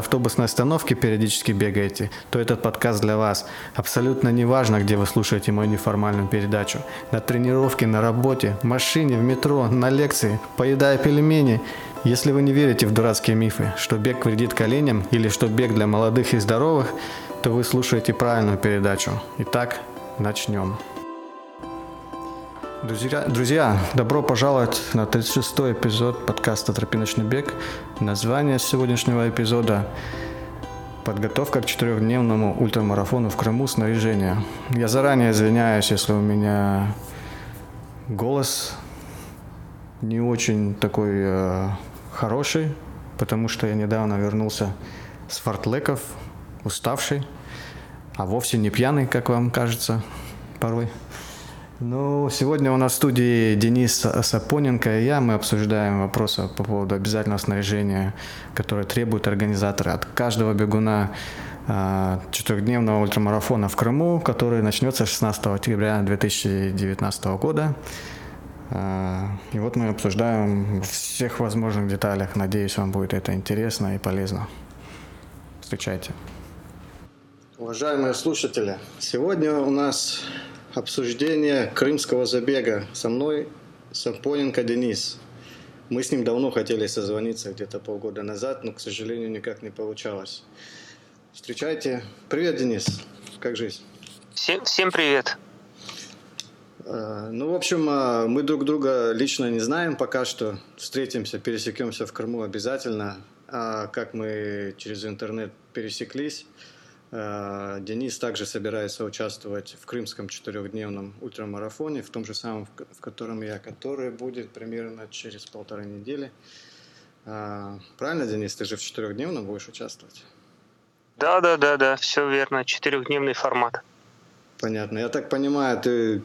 автобусной остановки периодически бегаете, то этот подкаст для вас. Абсолютно не важно, где вы слушаете мою неформальную передачу. На тренировке, на работе, в машине, в метро, на лекции, поедая пельмени. Если вы не верите в дурацкие мифы, что бег вредит коленям или что бег для молодых и здоровых, то вы слушаете правильную передачу. Итак, начнем. Друзья, друзья, добро пожаловать на 36-й эпизод подкаста «Тропиночный бег». Название сегодняшнего эпизода «Подготовка к четырехдневному ультрамарафону в Крыму. Снаряжение». Я заранее извиняюсь, если у меня голос не очень такой э, хороший, потому что я недавно вернулся с фортлеков, уставший, а вовсе не пьяный, как вам кажется порой. Ну, сегодня у нас в студии Денис Сапоненко и я. Мы обсуждаем вопросы по поводу обязательного снаряжения, которое требует организаторы от каждого бегуна а, четырехдневного ультрамарафона в Крыму, который начнется 16 октября 2019 года. А, и вот мы обсуждаем всех возможных деталях. Надеюсь, вам будет это интересно и полезно. Встречайте. Уважаемые слушатели, сегодня у нас обсуждение крымского забега. Со мной Сапоненко Денис. Мы с ним давно хотели созвониться, где-то полгода назад, но, к сожалению, никак не получалось. Встречайте. Привет, Денис. Как жизнь? Всем, всем привет. А, ну, в общем, а, мы друг друга лично не знаем пока что. Встретимся, пересекемся в Крыму обязательно. А как мы через интернет пересеклись, Денис также собирается участвовать в крымском четырехдневном ультрамарафоне, в том же самом, в котором я, который будет примерно через полторы недели. Э, правильно, Денис, ты же в четырехдневном будешь участвовать? Да, да, да, да, все верно, четырехдневный формат. Понятно. Я так понимаю, ты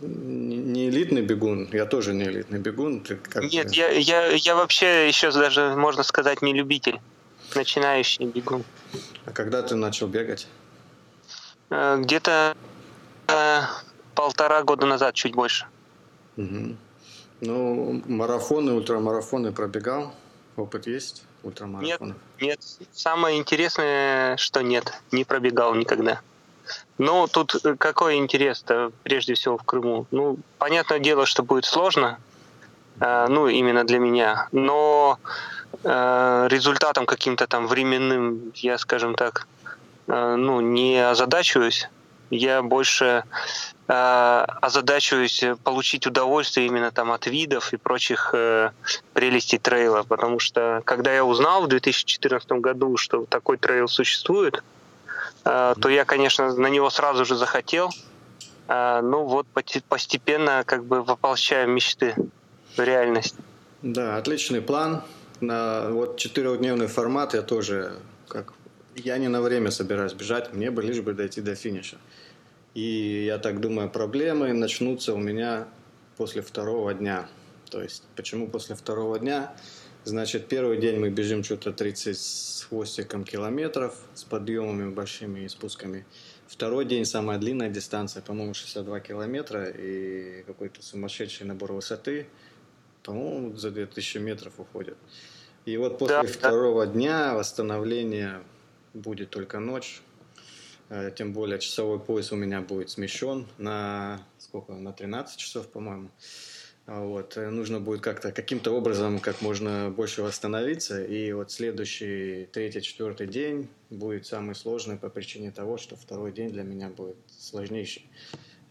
не элитный бегун, я тоже не элитный бегун. Ты как Нет, я, я, я вообще еще даже, можно сказать, не любитель начинающий бегун. А когда ты начал бегать? Э, где-то э, полтора года назад, чуть больше. Угу. Ну, марафоны, ультрамарафоны пробегал? Опыт есть ультрамарафонов? Нет, нет. Самое интересное, что нет, не пробегал никогда. Ну, тут какой интерес-то прежде всего в Крыму? Ну, понятное дело, что будет сложно, э, ну, именно для меня, но Э, результатом каким-то там временным, я, скажем так, э, ну, не озадачиваюсь. Я больше э, озадачиваюсь получить удовольствие именно там от видов и прочих э, прелестей трейла, потому что когда я узнал в 2014 году, что такой трейл существует, э, то я, конечно, на него сразу же захотел. Э, ну вот постепенно как бы воплощаю мечты в реальность. Да, отличный план на вот четырехдневный формат я тоже как я не на время собираюсь бежать, мне бы лишь бы дойти до финиша. И я так думаю, проблемы начнутся у меня после второго дня. То есть, почему после второго дня? Значит, первый день мы бежим что-то 30 с хвостиком километров, с подъемами большими и спусками. Второй день самая длинная дистанция, по-моему, 62 километра и какой-то сумасшедший набор высоты. По-моему, за 2000 метров уходит. И вот после да, второго да. дня восстановление будет только ночь. Э, тем более часовой пояс у меня будет смещен на сколько? На 13 часов, по-моему. А вот. Э, нужно будет как-то каким-то образом как можно больше восстановиться. И вот следующий, третий, четвертый день будет самый сложный по причине того, что второй день для меня будет сложнейший.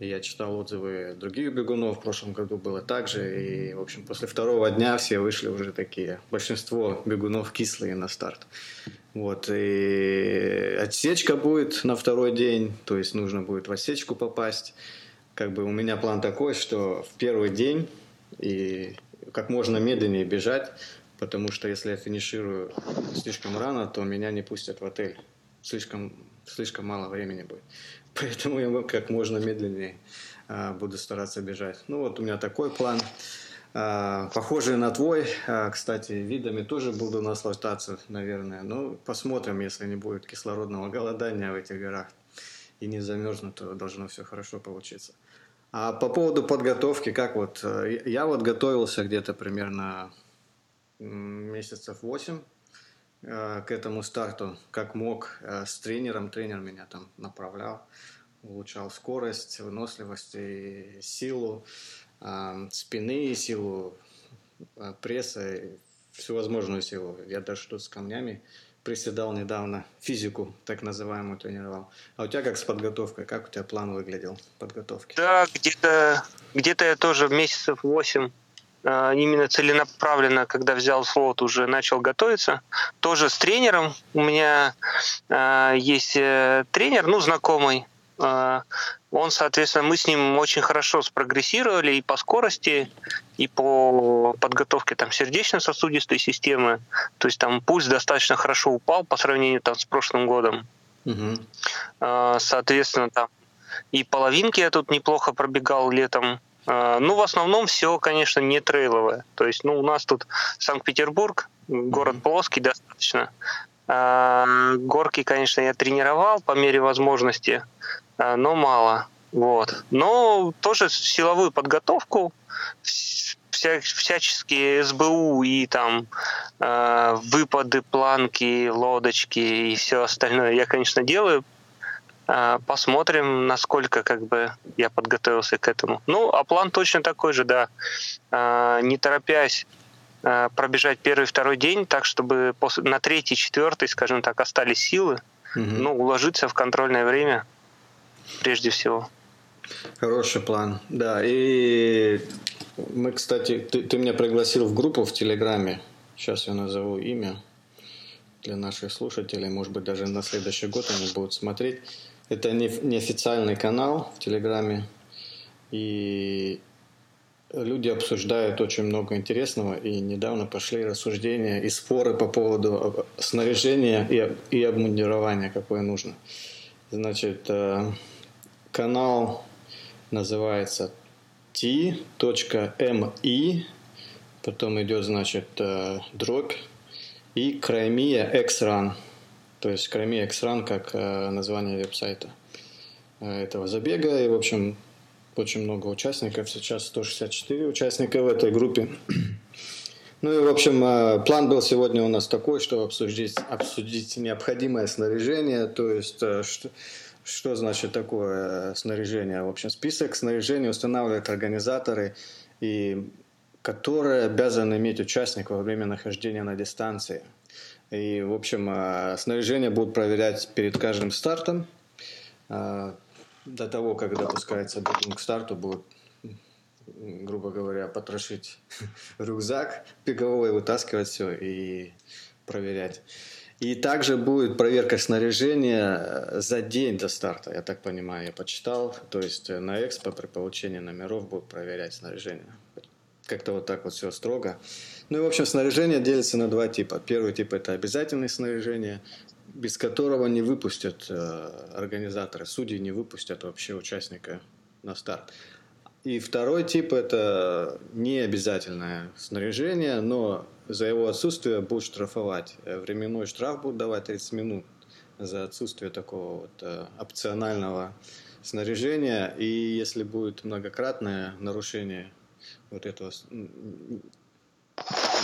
Я читал отзывы других бегунов, в прошлом году было так же. И, в общем, после второго дня все вышли уже такие, большинство бегунов кислые на старт. Вот, и отсечка будет на второй день, то есть нужно будет в отсечку попасть. Как бы у меня план такой, что в первый день и как можно медленнее бежать, потому что если я финиширую слишком рано, то меня не пустят в отель. Слишком, слишком мало времени будет. Поэтому я как можно медленнее а, буду стараться бежать. Ну вот у меня такой план. А, похожий на твой, а, кстати, видами тоже буду наслаждаться, наверное. Ну, посмотрим, если не будет кислородного голодания в этих горах и не замерзнут, то должно все хорошо получиться. А по поводу подготовки, как вот, э, я вот готовился где-то примерно месяцев 8 э, к этому старту, как мог, э, с тренером, тренер меня там направлял, улучшал скорость, выносливость и силу спины, силу пресса, всевозможную силу. Я даже тут с камнями приседал недавно, физику так называемую тренировал. А у тебя как с подготовкой? Как у тебя план выглядел подготовки? Да, где-то где я тоже месяцев 8 а, именно целенаправленно, когда взял слот, уже начал готовиться. Тоже с тренером. У меня э, есть э, тренер, ну, знакомый, а, он, соответственно, мы с ним очень хорошо спрогрессировали и по скорости, и по подготовке там сердечно-сосудистой системы. То есть там пульс достаточно хорошо упал по сравнению там с прошлым годом. Угу. Соответственно, там и половинки я тут неплохо пробегал летом. А, ну, в основном все, конечно, не трейловое. То есть, ну, у нас тут Санкт-Петербург, город mm плоский достаточно. Горки, конечно, я тренировал по мере возможности. А, но мало. Вот. Но тоже силовую подготовку, вся, всяческие СБУ и там э, выпады, планки, лодочки и все остальное я, конечно, делаю. Э, посмотрим, насколько как бы я подготовился к этому. Ну, а план точно такой же, да. Э, не торопясь э, пробежать первый, второй день, так чтобы на третий, четвертый, скажем так, остались силы, угу. ну, уложиться в контрольное время – прежде всего. Хороший план, да. И мы, кстати, ты, ты меня пригласил в группу в Телеграме. Сейчас я назову имя для наших слушателей. Может быть, даже на следующий год они будут смотреть. Это не, неофициальный канал в Телеграме. И люди обсуждают очень много интересного. И недавно пошли рассуждения и споры по поводу снаряжения и, и обмундирования, какое нужно. Значит, э, канал называется t.mi, потом идет, значит, э, дробь и Crimea X-Run. То есть Crimea X-Run как э, название веб-сайта э, этого забега. И, в общем, очень много участников. Сейчас 164 участника в этой группе. Ну и, в общем, план был сегодня у нас такой, чтобы обсудить, обсудить необходимое снаряжение, то есть что, что значит такое снаряжение? В общем, список снаряжения устанавливают организаторы, и которые обязаны иметь участник во время нахождения на дистанции. И, в общем, э, снаряжение будут проверять перед каждым стартом. Э, до того, как допускается к старту, будут грубо говоря, потрошить рюкзак беговой, вытаскивать все и проверять. И также будет проверка снаряжения э, за день до старта, я так понимаю, я почитал. То есть э, на экспо при получении номеров будут проверять снаряжение. Как-то вот так вот все строго. Ну и, в общем, снаряжение делится на два типа. Первый тип – это обязательное снаряжение, без которого не выпустят э, организаторы, судьи не выпустят вообще участника на старт. И второй тип – это необязательное снаряжение, но за его отсутствие будут штрафовать. Э, временной штраф будут давать 30 минут за отсутствие такого вот э, опционального снаряжения. И если будет многократное нарушение вот этого,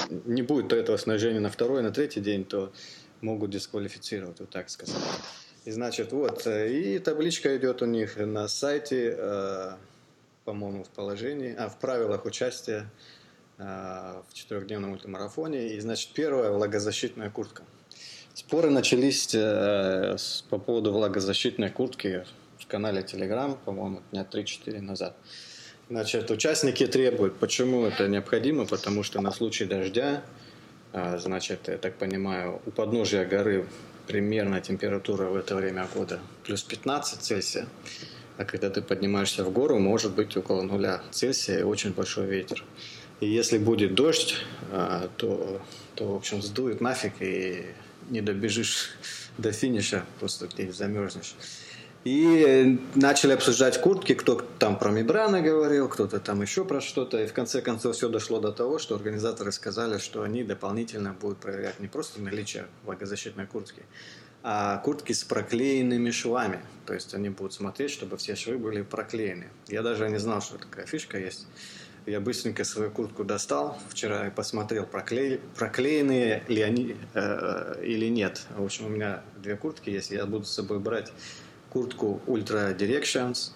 не будет этого снаряжения на второй, на третий день, то могут дисквалифицировать, вот так сказать. И значит, вот, э, и табличка идет у них на сайте по-моему, в положении, а в правилах участия э, в четырехдневном ультрамарафоне. И, значит, первая влагозащитная куртка. Споры начались э, с, по поводу влагозащитной куртки в канале Telegram, по-моему, дня 3-4 назад. Значит, участники требуют, почему это необходимо, потому что на случай дождя, э, значит, я так понимаю, у подножия горы примерно температура в это время года плюс 15 Цельсия. А когда ты поднимаешься в гору, может быть около нуля Цельсия и очень большой ветер. И если будет дождь, а, то, то в общем, сдует нафиг и не добежишь до финиша, просто ты замерзнешь. И начали обсуждать куртки, кто там про Мибрана говорил, кто-то там еще про что-то. И в конце концов все дошло до того, что организаторы сказали, что они дополнительно будут проверять не просто наличие влагозащитной куртки, а куртки с проклеенными швами. То есть они будут смотреть, чтобы все швы были проклеены. Я даже не знал, что такая фишка есть. Я быстренько свою куртку достал вчера и посмотрел, прокле... проклеенные ли они э, или нет. В общем, у меня две куртки есть, я буду с собой брать куртку Ultra Directions.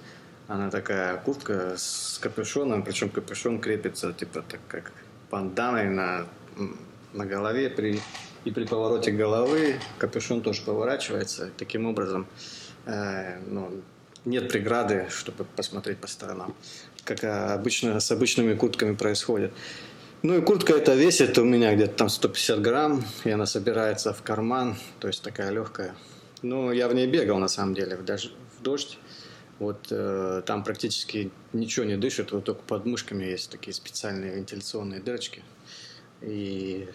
Она такая куртка с капюшоном, причем капюшон крепится типа так как банданой на, на голове при, и при повороте головы капюшон тоже поворачивается. Таким образом, э, ну, нет преграды, чтобы посмотреть по сторонам, как обычно с обычными куртками происходит. Ну и куртка эта весит у меня где-то там 150 грамм, и она собирается в карман, то есть такая легкая. Ну, я в ней бегал, на самом деле, дождь. В дождь. Вот э, там практически ничего не дышит, вот только под мышками есть такие специальные вентиляционные дырочки. И,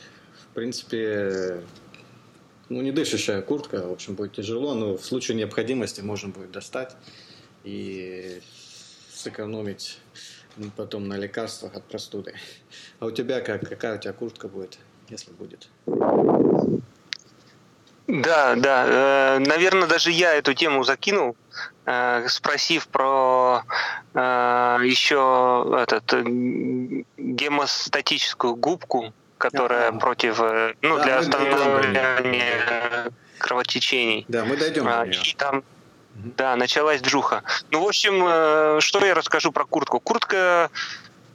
в принципе, ну, не дышащая куртка, в общем, будет тяжело, но в случае необходимости можно будет достать и сэкономить потом на лекарствах от простуды. А у тебя как? Какая у тебя куртка будет, если будет? Да, да. Э, наверное, даже я эту тему закинул, э, спросив про э, еще этот гемостатическую губку, которая ага. против, ну, да, для остановления кровотечений. Да, мы дойдем. А, и там, да, началась джуха. Ну, в общем, что я расскажу про куртку? Куртка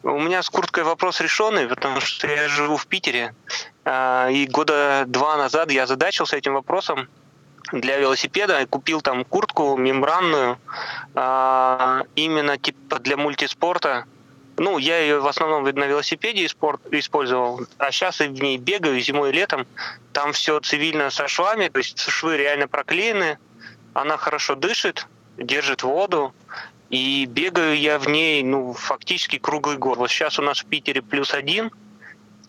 у меня с курткой вопрос решенный, потому что я живу в Питере, а, и года два назад я задачился этим вопросом для велосипеда и купил там куртку мембранную, а, именно типа для мультиспорта. Ну, я ее в основном на велосипеде использовал, а сейчас и в ней бегаю зимой и летом. Там все цивильно со швами, то есть швы реально проклеены, она хорошо дышит, держит воду, и бегаю я в ней, ну, фактически круглый год. Вот сейчас у нас в Питере плюс один,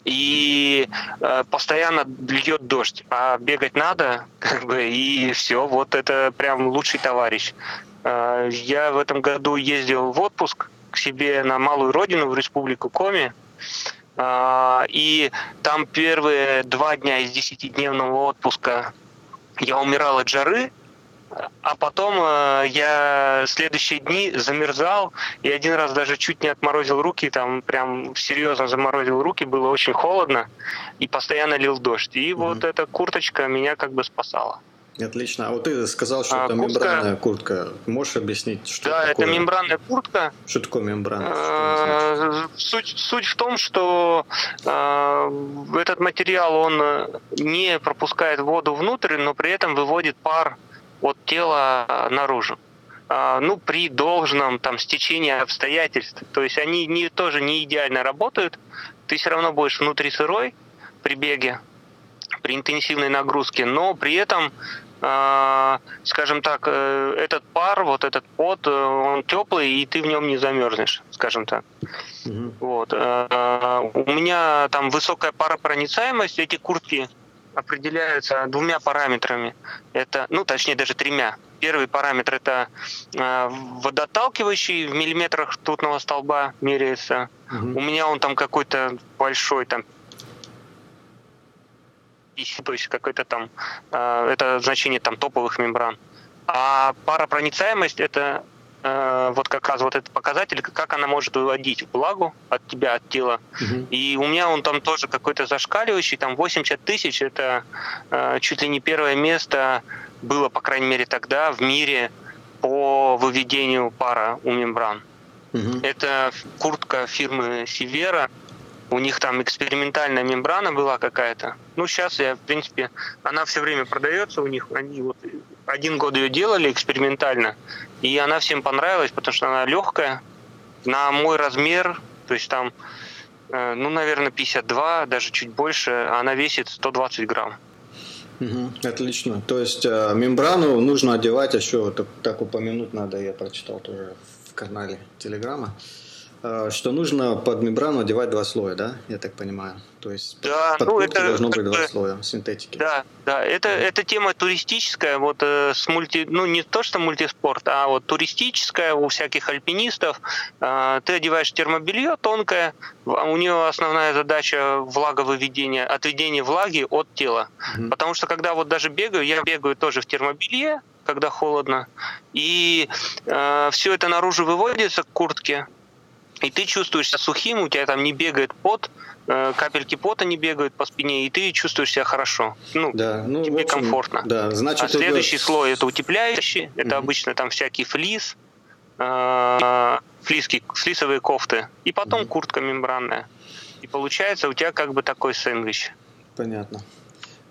и э, постоянно льет дождь, а бегать надо, как бы, и все, вот это прям лучший товарищ. Э, я в этом году ездил в отпуск к себе на малую родину, в республику Коми, э, и там первые два дня из десятидневного отпуска я умирал от жары, а потом э, я следующие дни замерзал, и один раз даже чуть не отморозил руки, там прям серьезно заморозил руки, было очень холодно, и постоянно лил дождь. И угу. вот эта курточка меня как бы спасала. Отлично. А вот ты сказал, что а, это куртка... мембранная куртка. Можешь объяснить, что да, такое? это мембранная куртка. Что такое мембрана? Э, суть, суть в том, что э, этот материал, он не пропускает воду внутрь, но при этом выводит пар от тела наружу. А, ну, при должном там стечении обстоятельств. То есть они не, тоже не идеально работают. Ты все равно будешь внутри сырой при беге, при интенсивной нагрузке, но при этом э, скажем так, э, этот пар, вот этот пот, э, он теплый, и ты в нем не замерзнешь, скажем так. Угу. Вот. Э, у меня там высокая паропроницаемость, эти куртки определяются двумя параметрами. Это, ну, точнее, даже тремя. Первый параметр это э, водоотталкивающий в миллиметрах ртутного столба меряется. Угу. У меня он там какой-то большой, там то есть какой-то там, э, это значение там топовых мембран. А паропроницаемость это вот как раз вот этот показатель, как она может выводить влагу от тебя, от тела. Угу. И у меня он там тоже какой-то зашкаливающий, там 80 тысяч, это э, чуть ли не первое место было, по крайней мере, тогда в мире по выведению пара у мембран. Угу. Это куртка фирмы Сивера. У них там экспериментальная мембрана была какая-то. Ну, сейчас я, в принципе, она все время продается у них. Они вот один год ее делали экспериментально, и она всем понравилась, потому что она легкая, на мой размер, то есть там, э, ну, наверное, 52, даже чуть больше, а она весит 120 грамм. Угу, отлично. То есть э, мембрану нужно одевать еще, так, так упомянуть надо, я прочитал тоже в канале Телеграма. Э, что нужно под мембрану одевать два слоя, да? Я так понимаю. То есть да, под ну, это должно быть бы, два слоя синтетики. Да, да, это, это тема туристическая, вот э, с мульти, ну не то что мультиспорт, а вот туристическая у всяких альпинистов. Э, ты одеваешь термобелье тонкое, у нее основная задача влаговыведение, отведение влаги от тела. Угу. Потому что когда вот даже бегаю, я бегаю тоже в термобелье, когда холодно, и э, все это наружу выводится к куртке, и ты чувствуешь себя сухим, у тебя там не бегает пот, э, капельки пота не бегают по спине, и ты чувствуешь себя хорошо. Ну, да, ну тебе общем, комфортно. Да, значит, а следующий слой это утепляющий, это mm обычно там всякий флис, э, флиски, флисовые кофты, и потом mm куртка мембранная. И получается у тебя как бы такой сэндвич. Понятно.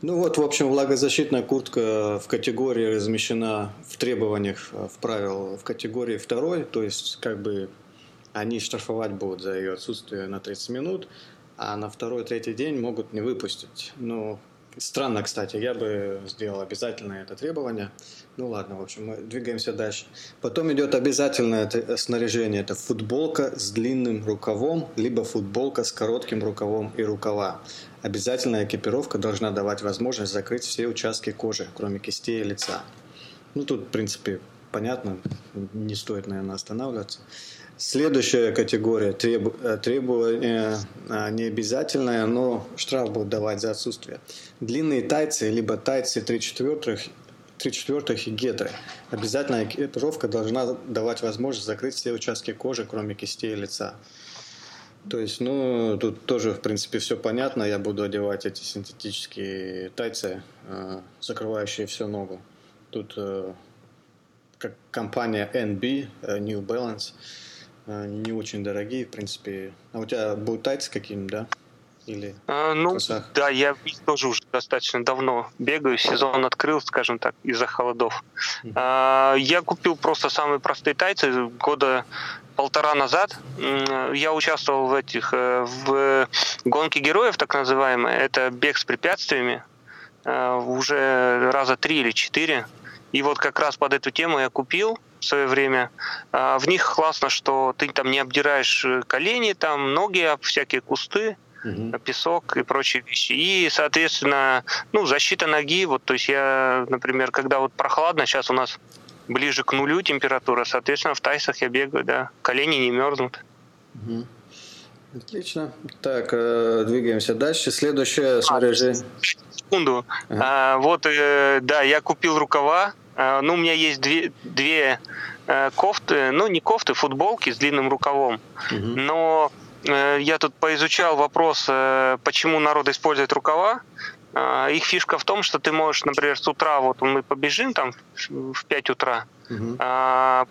Ну вот, в общем, влагозащитная куртка в категории размещена в требованиях, в правил в категории второй, то есть как бы они штрафовать будут за ее отсутствие на 30 минут, а на второй-третий день могут не выпустить. Ну, странно, кстати, я бы сделал обязательно это требование. Ну ладно, в общем, мы двигаемся дальше. Потом идет обязательное снаряжение. Это футболка с длинным рукавом, либо футболка с коротким рукавом и рукава. Обязательная экипировка должна давать возможность закрыть все участки кожи, кроме кистей и лица. Ну, тут, в принципе, понятно, не стоит, наверное, останавливаться. Следующая категория треб, э, требования а, не обязательное, но штраф будет давать за отсутствие. Длинные тайцы, либо тайцы 3 четвертых, 3 четвертых и гетры. Обязательная экипировка должна давать возможность закрыть все участки кожи, кроме кистей и лица. То есть, ну, тут тоже, в принципе, все понятно. Я буду одевать эти синтетические тайцы, э, закрывающие всю ногу. Тут э, как компания NB, New Balance – а, не очень дорогие, в принципе. А у тебя будут тайцы какие-нибудь, да? Или а, ну, косах? да, я тоже уже достаточно давно бегаю, сезон открыл, скажем так, из-за холодов. А, я купил просто самые простые тайцы года полтора назад. Я участвовал в этих, э, в гонке героев, так называемой. Это бег с препятствиями. А, уже раза три или четыре. И вот как раз под эту тему я купил в свое время. А, в них классно, что ты там не обдираешь э, колени, там ноги, об всякие кусты, угу. песок и прочие вещи. И, соответственно, ну, защита ноги. Вот, то есть я, например, когда вот прохладно, сейчас у нас ближе к нулю температура, соответственно, в тайсах я бегаю, да, колени не мерзнут. Угу. Отлично. Так, э, двигаемся дальше. Следующее снаряжение. А, секунду. Ага. А, вот, э, да, я купил рукава ну, у меня есть две, две э, кофты, ну, не кофты, футболки с длинным рукавом. Угу. Но э, я тут поизучал вопрос, э, почему народ использует рукава. Их фишка в том, что ты можешь, например, с утра, вот мы побежим там в 5 утра, угу.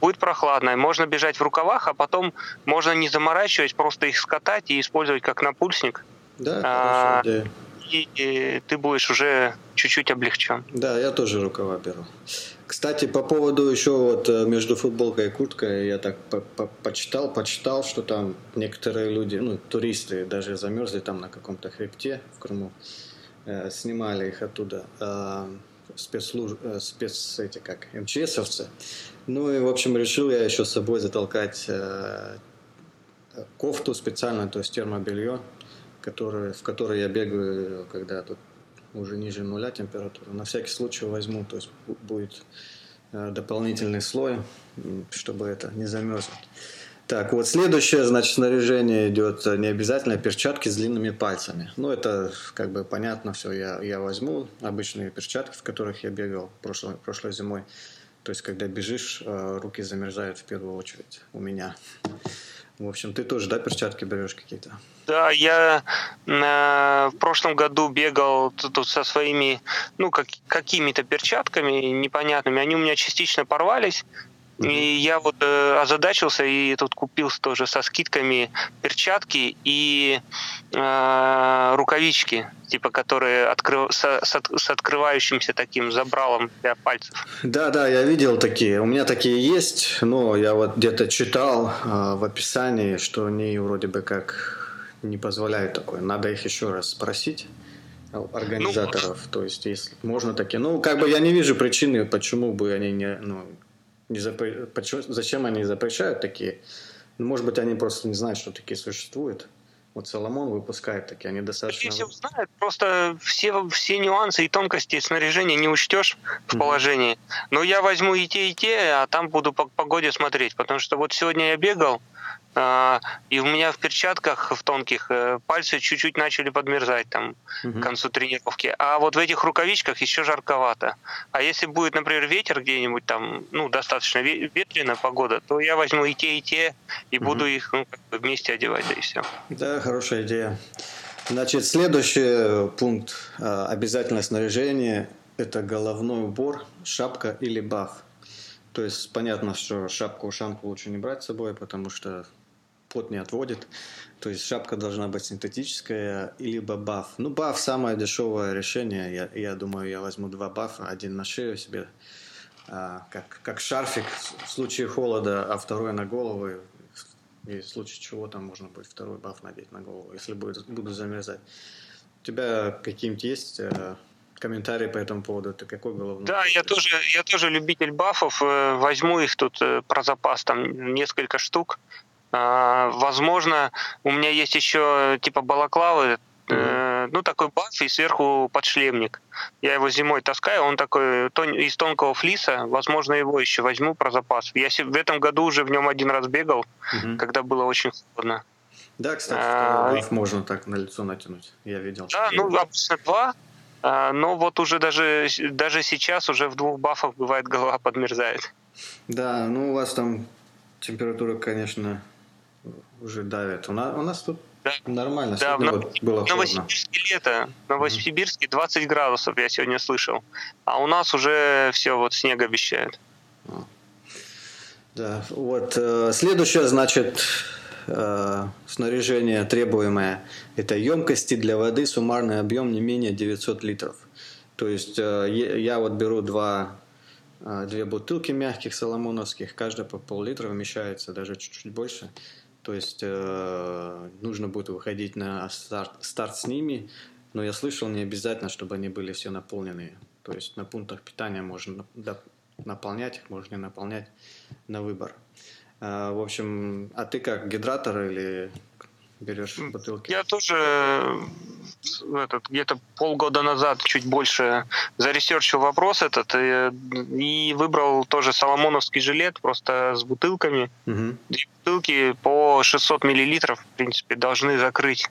будет прохладно, можно бежать в рукавах, а потом можно не заморачивать, просто их скатать и использовать как напульсник. Да, а, хорошая идея. И, и ты будешь уже чуть-чуть облегчен. Да, я тоже рукава беру. Кстати, по поводу еще вот э, между футболкой и курткой, я так почитал, почитал, что там некоторые люди, ну, туристы даже замерзли там на каком-то хребте в Крыму, э, снимали их оттуда э, спецслуж... э, спец, эти как, МЧСовцы. Ну и, в общем, решил я еще с собой затолкать э, кофту специально, то есть термобелье, который, в которой я бегаю, когда тут уже ниже нуля температура. На всякий случай возьму, то есть будет э, дополнительный слой, чтобы это не замерзнуть. Так, вот следующее, значит, снаряжение идет не обязательно перчатки с длинными пальцами. Ну, это как бы понятно все, я, я возьму обычные перчатки, в которых я бегал прошлой, прошлой зимой. То есть, когда бежишь, э, руки замерзают в первую очередь у меня. В общем, ты тоже, да, перчатки берешь какие-то? Да, я э, в прошлом году бегал тут со своими, ну, как, какими-то перчатками непонятными. Они у меня частично порвались. И я вот э, озадачился и тут купил тоже со скидками перчатки и э, рукавички, типа которые открыв... с, с, с открывающимся таким забралом для пальцев. Да, да, я видел такие. У меня такие есть, но я вот где-то читал э, в описании, что они вроде бы как не позволяют такое. Надо их еще раз спросить организаторов. Ну, То есть, если можно такие. Ну, как бы я не вижу причины, почему бы они не, ну, не запр... почему, зачем они запрещают такие Может быть, они просто не знают, что такие существуют. Вот Соломон выпускает такие, они достаточно... Все знают, просто все, все нюансы и тонкости снаряжения не учтешь в положении. Но я возьму и те, и те, а там буду по погоде смотреть. Потому что вот сегодня я бегал, и у меня в перчатках в тонких э, пальцы чуть-чуть начали подмерзать там угу. к концу тренировки. А вот в этих рукавичках еще жарковато. А если будет, например, ветер где-нибудь там, ну, достаточно ветреная погода, то я возьму и те, и те, и угу. буду их ну, вместе одевать, да и все. Да, хорошая идея. Значит, следующий пункт а, обязательное снаряжение – это головной убор, шапка или баф. То есть понятно, что шапку-ушанку лучше не брать с собой, потому что пот не отводит. То есть шапка должна быть синтетическая, либо баф. Ну, баф самое дешевое решение. Я, я думаю, я возьму два бафа. Один на шею себе, а, как, как шарфик в случае холода, а второй на голову. И в случае чего там можно будет второй баф надеть на голову, если будет, буду замерзать. У тебя какие-нибудь есть э, комментарии по этому поводу? Ты какой головной? Да, я тоже, я тоже любитель бафов. Э, возьму их тут э, про запас, там несколько штук. А, возможно, у меня есть еще типа балаклавы, mm-hmm. ну такой баф и сверху подшлемник. Я его зимой таскаю, он такой из тонкого флиса, возможно, его еще возьму про запас. Я в этом году уже в нем один раз бегал, mm-hmm. когда было очень холодно. Да, кстати, а, баф можно так на лицо натянуть, я видел. Да, ну обычно два, а, но вот уже даже, даже сейчас уже в двух бафах бывает голова подмерзает. Да, ну у вас там температура, конечно, уже давит. У нас, у нас тут да. нормально. Да, в вот было Новосибирске лето. В Новосибирске 20 градусов, я сегодня слышал. А у нас уже все, вот снег обещают. Да, вот э, следующее, значит, э, снаряжение требуемое – это емкости для воды, суммарный объем не менее 900 литров. То есть э, я вот беру два э, две бутылки мягких соломоновских, каждая по пол-литра вмещается, даже чуть-чуть больше. То есть э, нужно будет выходить на старт, старт с ними, но я слышал, не обязательно, чтобы они были все наполненные. То есть на пунктах питания можно наполнять их, можно не наполнять на выбор. Э, в общем, а ты как, гидратор или берешь бутылки? Я тоже этот, где-то полгода назад, чуть больше, заресерчил вопрос этот и, и выбрал тоже соломоновский жилет, просто с бутылками. Угу. Бутылки по 600 миллилитров, в принципе, должны закрыть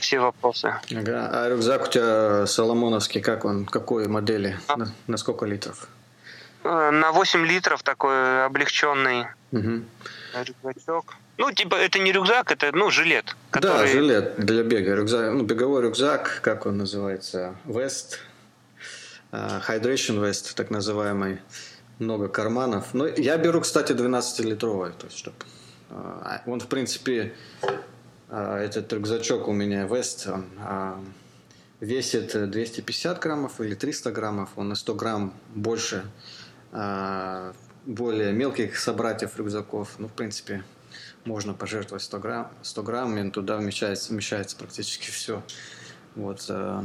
все вопросы. Ага. А рюкзак у тебя соломоновский, как он, какой модели, а? на, на сколько литров? Э, на 8 литров такой облегченный угу. рюкзачок. Ну, типа, это не рюкзак, это, ну, жилет. Который... Да, жилет для бега. Рюкзак, ну, беговой рюкзак, как он называется? Вест. Uh, hydration vest, так называемый. Много карманов. Но я беру, кстати, 12-литровый. То есть, чтобы, uh, он, в принципе, uh, этот рюкзачок у меня вест, он весит 250 граммов или 300 граммов. Он на 100 грамм больше более мелких собратьев рюкзаков. Ну, в принципе, можно пожертвовать 100, грамм, 100 граммами, туда вмещается, вмещается практически все. Вот, э,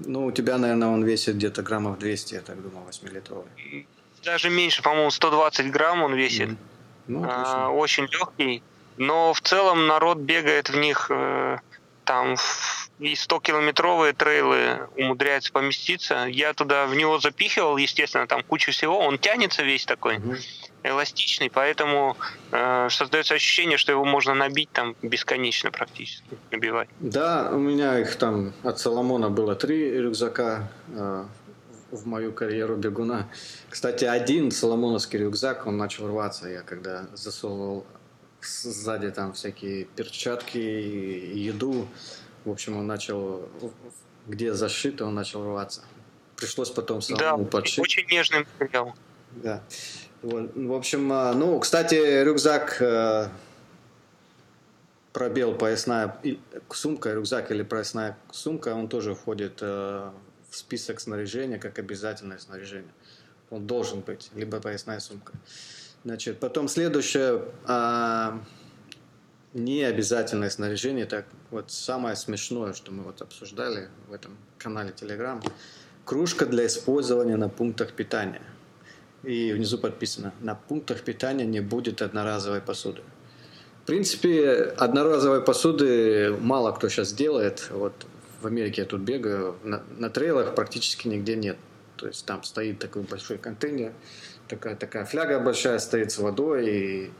ну, у тебя, наверное, он весит где-то граммов 200, я так думаю, 8-литровый. Даже меньше, по-моему, 120 грамм он весит. Mm-hmm. Ну, а, очень легкий. Но в целом народ бегает в них э, там и 100-километровые трейлы умудряется поместиться. Я туда в него запихивал, естественно, там кучу всего. Он тянется весь такой. Mm-hmm эластичный, поэтому э, создается ощущение, что его можно набить там бесконечно практически, набивать. Да, у меня их там от Соломона было три рюкзака э, в мою карьеру бегуна. Кстати, один соломоновский рюкзак, он начал рваться, я когда засовывал сзади там всякие перчатки, еду, в общем, он начал, где зашито, он начал рваться. Пришлось потом самому да, подшить. очень нежный материал. Да. Вот, в общем, а, ну, кстати, рюкзак э, пробел поясная сумка, рюкзак или поясная сумка, он тоже входит э, в список снаряжения как обязательное снаряжение. Он должен быть, либо поясная сумка. Значит, потом следующее а, необязательное снаряжение, так вот самое смешное, что мы вот обсуждали в этом канале Telegram, кружка для использования на пунктах питания и внизу подписано, на пунктах питания не будет одноразовой посуды. В принципе, одноразовой посуды мало кто сейчас делает. Вот в Америке я тут бегаю, на, на трейлах практически нигде нет. То есть там стоит такой большой контейнер, такая, такая фляга большая стоит с водой, и,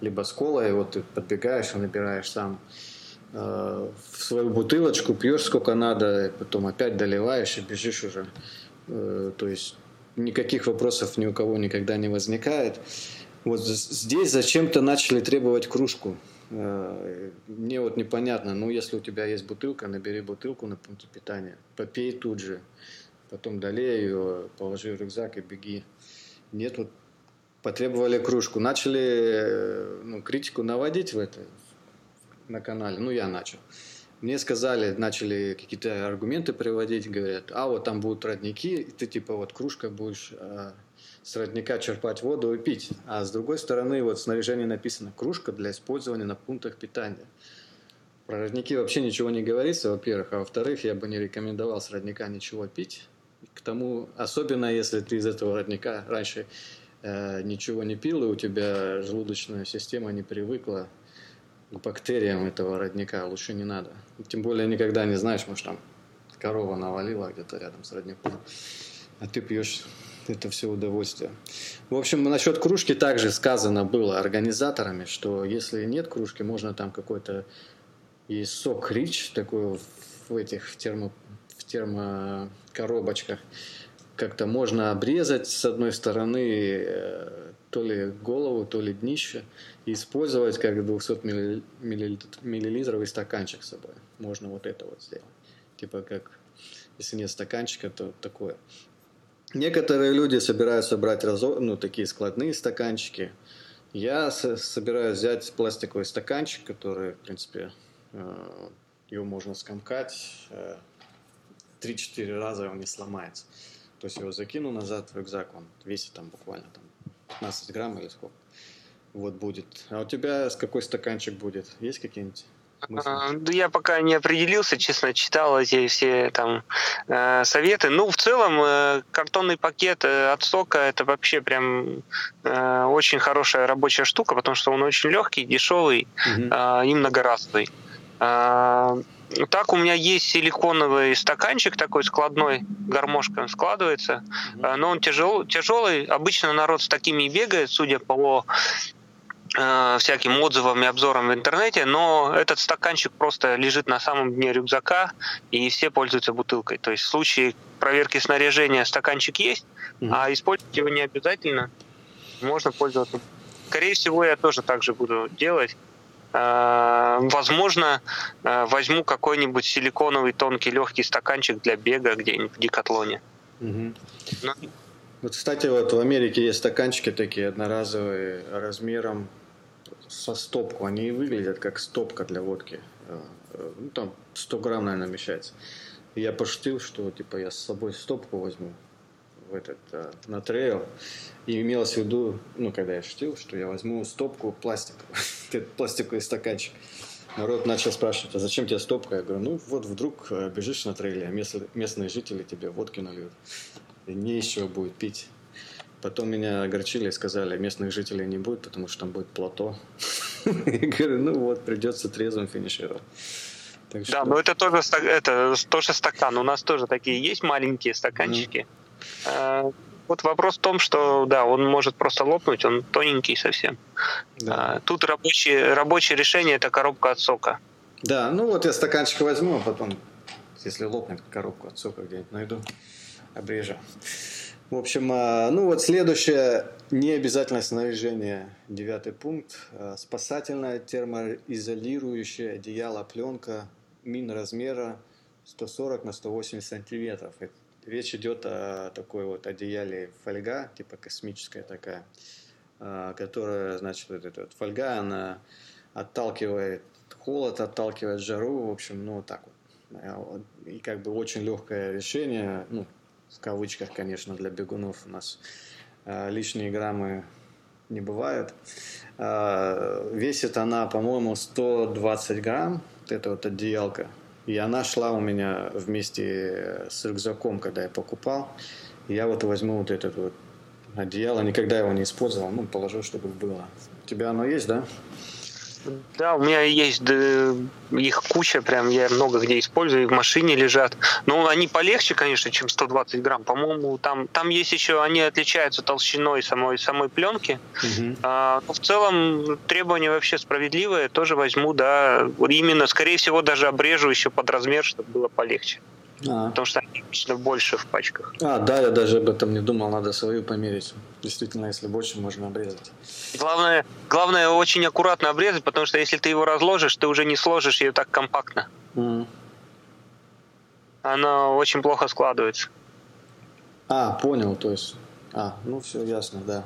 либо с колой, вот ты подбегаешь и набираешь сам э, в свою бутылочку, пьешь сколько надо, потом опять доливаешь и бежишь уже. Э, то есть никаких вопросов ни у кого никогда не возникает. Вот здесь зачем-то начали требовать кружку. Э, мне вот непонятно, ну если у тебя есть бутылка, набери бутылку на пункте питания, попей тут же, потом долей ее, положи в рюкзак и беги. Нет, вот потребовали кружку. Начали э, ну, критику наводить в это на канале, ну я начал. Мне сказали, начали какие-то аргументы приводить, говорят, а вот там будут родники, и ты типа вот кружка будешь а, с родника черпать воду и пить. А с другой стороны, вот в снаряжении написано кружка для использования на пунктах питания. Про родники вообще ничего не говорится, во-первых. А во-вторых, я бы не рекомендовал с родника ничего пить. К тому, особенно если ты из этого родника раньше э, ничего не пил, и у тебя желудочная система не привыкла к бактериям этого родника, лучше не надо. Тем более никогда не знаешь, может там корова навалила где-то рядом с родником, а ты пьешь это все удовольствие. В общем, насчет кружки также сказано было организаторами, что если нет кружки, можно там какой-то и сок рич такой в этих в термо, в термокоробочках как-то можно обрезать с одной стороны э, то ли голову, то ли днище и использовать как 200 миллилитровый стаканчик с собой. Можно вот это вот сделать. Типа как, если нет стаканчика, то такое. Некоторые люди собираются брать разо... ну, такие складные стаканчики. Я собираюсь взять пластиковый стаканчик, который, в принципе, э, его можно скомкать. 3-4 э, раза он не сломается. То есть его закину назад в рюкзак, он весит там буквально там 15 грамм или сколько. Вот будет. А у тебя с какой стаканчик будет? Есть какие-нибудь? А, да я пока не определился, честно, читал эти все там э, советы. Ну, в целом, э, картонный пакет э, от сока это вообще прям э, очень хорошая рабочая штука, потому что он очень легкий, дешевый угу. э, и многоразовый. Э, так у меня есть силиконовый стаканчик такой складной, гармошка складывается, mm но он тяжел, тяжелый. Обычно народ с такими бегает, судя по Э, всяким отзывам и обзорам в интернете, но этот стаканчик просто лежит на самом дне рюкзака, и все пользуются бутылкой. То есть в случае проверки снаряжения стаканчик есть, mm-hmm. а использовать его не обязательно. Можно пользоваться. Скорее всего, я тоже так же буду делать. Э, возможно, э, возьму какой-нибудь силиконовый тонкий легкий стаканчик для бега где-нибудь в декатлоне. Угу. Но... Вот, кстати, вот в Америке есть стаканчики такие одноразовые размером со стопку. Они выглядят как стопка для водки. Э, ну, там 100 грамм, наверное, вмещается. я пошутил, что типа я с собой стопку возьму в этот, э, на трейл. И имелось в виду, ну, когда я шутил, что я возьму стопку пластиковую, пластиковый стаканчик. Народ начал спрашивать, а зачем тебе стопка? Я говорю, ну вот вдруг бежишь на трейле, а местные жители тебе водки нальют. И не из чего будет пить. Потом меня огорчили и сказали, местных жителей не будет, потому что там будет плато. Я говорю, ну вот, придется трезвым финишировать. Так да, но это тоже, это тоже стакан. У нас тоже такие есть маленькие стаканчики. Mm. Вот вопрос в том, что да, он может просто лопнуть, он тоненький совсем. Да. А, тут рабочее, рабочее решение это коробка от сока. Да, ну вот я стаканчик возьму, а потом, если лопнет, коробку от сока где-нибудь найду, обрежу. В общем, а, ну вот следующее необязательное снаряжение, девятый пункт. А, спасательное термоизолирующее одеяло, пленка мин размера 140 на 180 сантиметров. Речь идет о такой вот одеяле фольга, типа космическая такая, а, которая, значит, вот эта вот фольга, она отталкивает холод, отталкивает жару, в общем, ну вот так вот. И как бы очень легкое решение, ну, в кавычках, конечно, для бегунов у нас э, лишние граммы не бывает. Весит она, по-моему, 120 грамм, вот эта вот одеялка. И она шла у меня вместе с рюкзаком, когда я покупал. И я вот возьму вот этот вот одеяло, никогда его не использовал, ну, положу, чтобы было. У тебя оно есть, да? Да, у меня есть их куча, прям я много где использую, и в машине лежат. Но они полегче, конечно, чем 120 грамм. По-моему, там, там есть еще, они отличаются толщиной самой, самой пленки. Угу. А, но в целом требования вообще справедливые, тоже возьму, да. Именно, скорее всего, даже обрежу еще под размер, чтобы было полегче. А. Потому что они обычно больше в пачках. А, да, я даже об этом не думал, надо свою померить. Действительно, если больше, можно обрезать. Главное, главное очень аккуратно обрезать, потому что если ты его разложишь, ты уже не сложишь ее так компактно. Mm. Она очень плохо складывается. А, понял, то есть... А, ну все ясно, да.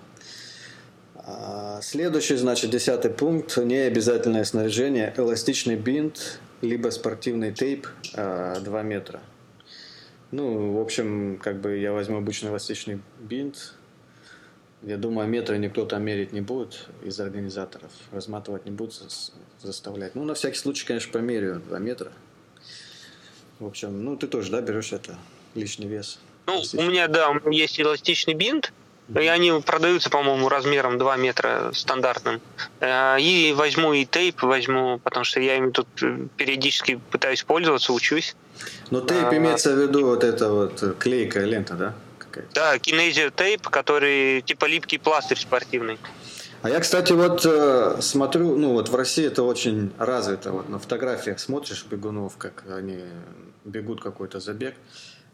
А, следующий, значит, десятый пункт. Необязательное снаряжение. Эластичный бинт, либо спортивный тейп а, 2 метра. Ну, в общем, как бы я возьму обычный эластичный бинт. Я думаю, метры никто там мерить не будет из организаторов. Разматывать не будут заставлять. Ну, на всякий случай, конечно, померяю 2 метра. В общем, ну, ты тоже, да, берешь это, лишний вес? Ну, у меня, да, у меня есть эластичный бинт, и они продаются, по-моему, размером 2 метра стандартным. Э, и возьму и тейп возьму, потому что я ими тут э, периодически пытаюсь пользоваться, учусь. Но тейп а, имеется в виду вот эта вот клейкая лента, да? Какая-то? Да, кинезио тейп, который типа липкий пластырь спортивный. А я, кстати, вот э, смотрю, ну вот в России это очень развито. Вот на фотографиях смотришь бегунов, как они бегут какой-то забег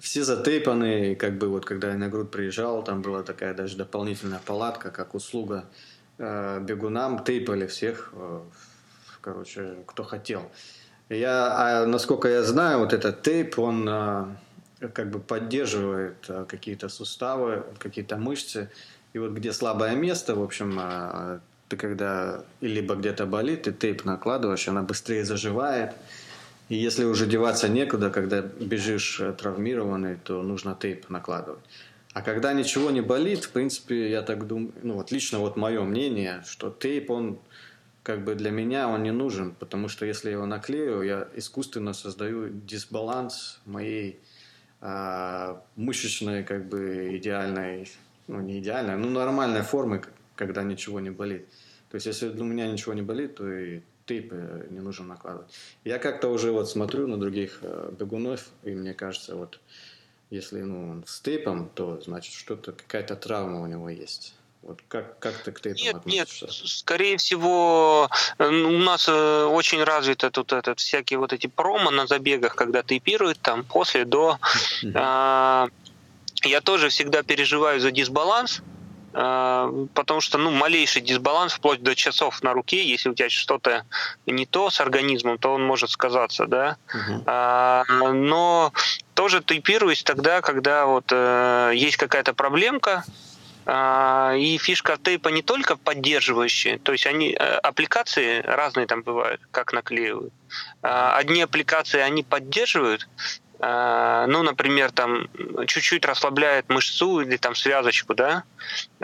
все затейпаны, как бы вот когда я на грудь приезжал, там была такая даже дополнительная палатка, как услуга э, бегунам, тейпали всех, э, короче, кто хотел. Я, а насколько я знаю, вот этот тейп, он э, как бы поддерживает э, какие-то суставы, какие-то мышцы, и вот где слабое место, в общем, ты когда либо где-то болит, ты тейп накладываешь, она быстрее заживает, и если уже деваться некуда, когда бежишь э, травмированный, то нужно тейп накладывать. А когда ничего не болит, в принципе, я так думаю, ну вот лично вот мое мнение, что тейп, он как бы для меня он не нужен, потому что если я его наклею, я искусственно создаю дисбаланс моей э, мышечной как бы идеальной, ну не идеальной, ну нормальной формы, когда ничего не болит. То есть если у меня ничего не болит, то и тейп не нужно накладывать. Я как-то уже вот смотрю на других э, бегунов, и мне кажется, вот если ну, с тейпом, то значит что-то, какая-то травма у него есть. Вот как, как ты к тейпам нет, относишься? Нет, скорее всего, э, у нас э, очень развито тут этот, всякие вот эти промо на забегах, когда тейпируют там после, до. А, я тоже всегда переживаю за дисбаланс, а, потому что, ну, малейший дисбаланс, вплоть до часов на руке, если у тебя что-то не то с организмом, то он может сказаться, да. Угу. А, но тоже тейпируюсь тогда, когда вот э, есть какая-то проблемка, и фишка тейпа не только поддерживающие, то есть они э, аппликации разные там бывают, как наклеивают. А, одни аппликации они поддерживают, а, ну, например, там чуть-чуть расслабляет мышцу или там связочку, да,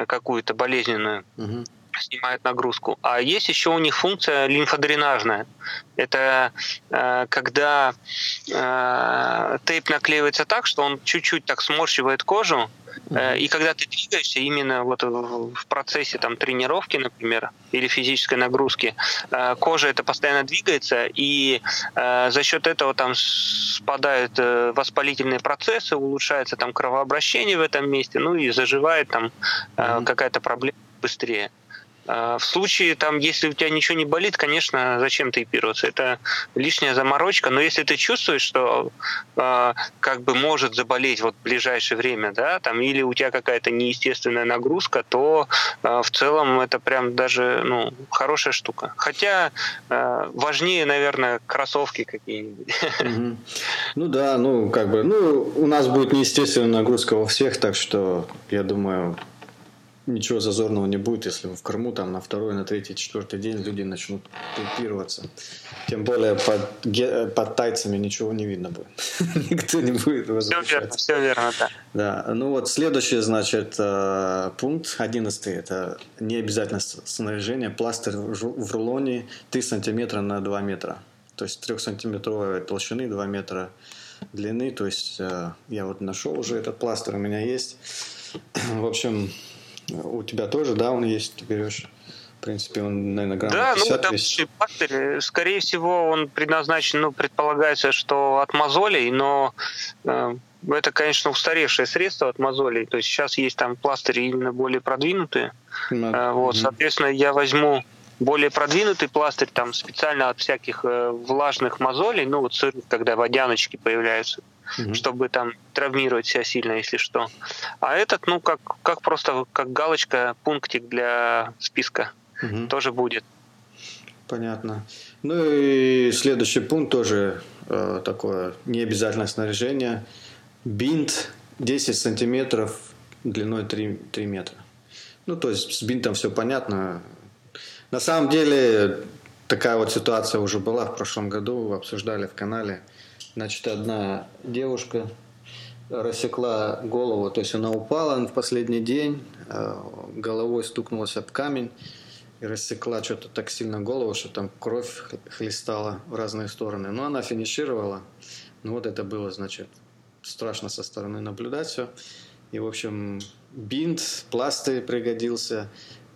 какую-то болезненную, угу. снимает нагрузку. А есть еще у них функция лимфодренажная. Это э, когда э, тейп наклеивается так, что он чуть-чуть так сморщивает кожу, и когда ты двигаешься именно вот в процессе там тренировки, например, или физической нагрузки, э, кожа это постоянно двигается, и э, за счет этого там спадают воспалительные процессы, улучшается там кровообращение в этом месте, ну и заживает там какая-то проблема быстрее. А, в случае, там, если у тебя ничего не болит, конечно, зачем тейпироваться? Это лишняя заморочка. Но если ты чувствуешь, что э, как бы может заболеть вот в ближайшее время, да, там, или у тебя какая-то неестественная нагрузка, то э, в целом это прям даже ну, хорошая штука. Хотя э, важнее, наверное, кроссовки какие-нибудь. Ну да, ну как бы, ну у нас будет неестественная нагрузка во всех, так что я думаю, ничего зазорного не будет, если в Крыму там на второй, на третий, четвертый день люди начнут тупироваться. Тем более под, под тайцами ничего не видно будет. Никто не будет возвращаться. Все верно, все верно, да. Да, ну вот следующий, значит, э, пункт, одиннадцатый, это не обязательно снаряжение, пластырь в рулоне 3 сантиметра на 2 метра. То есть 3-сантиметровой толщины, 2 метра длины. То есть э, я вот нашел уже этот пластырь, у меня есть. В общем, у тебя тоже, да, он есть, ты берешь. В принципе, он, наверное, грамм Да, 50 ну это весит. пластырь. Скорее всего, он предназначен, ну, предполагается, что от мозолей, но э, это, конечно, устаревшее средство от мозолей. То есть сейчас есть там пластыри именно более продвинутые. Ну, Э, Вот, мгм. соответственно, я возьму более продвинутый пластырь, там специально от всяких э, влажных мозолей, ну вот сырых, когда водяночки появляются, Мгм. чтобы там травмировать себя сильно, если что. А этот, ну, как, как просто как галочка, пунктик для списка Мгм. тоже будет. Понятно. Ну и следующий пункт тоже э, такое необязательное снаряжение. Бинт 10 сантиметров длиной 3, 3 метра. Ну, то есть с бинтом все понятно. На самом деле такая вот ситуация уже была в прошлом году, обсуждали в канале. Значит, одна девушка рассекла голову, то есть она упала в последний день, э, головой стукнулась об камень и рассекла что-то так сильно голову, что там кровь хлестала в разные стороны. Но она финишировала. Ну вот это было, значит, страшно со стороны наблюдать все. И, в общем, бинт, пластырь пригодился.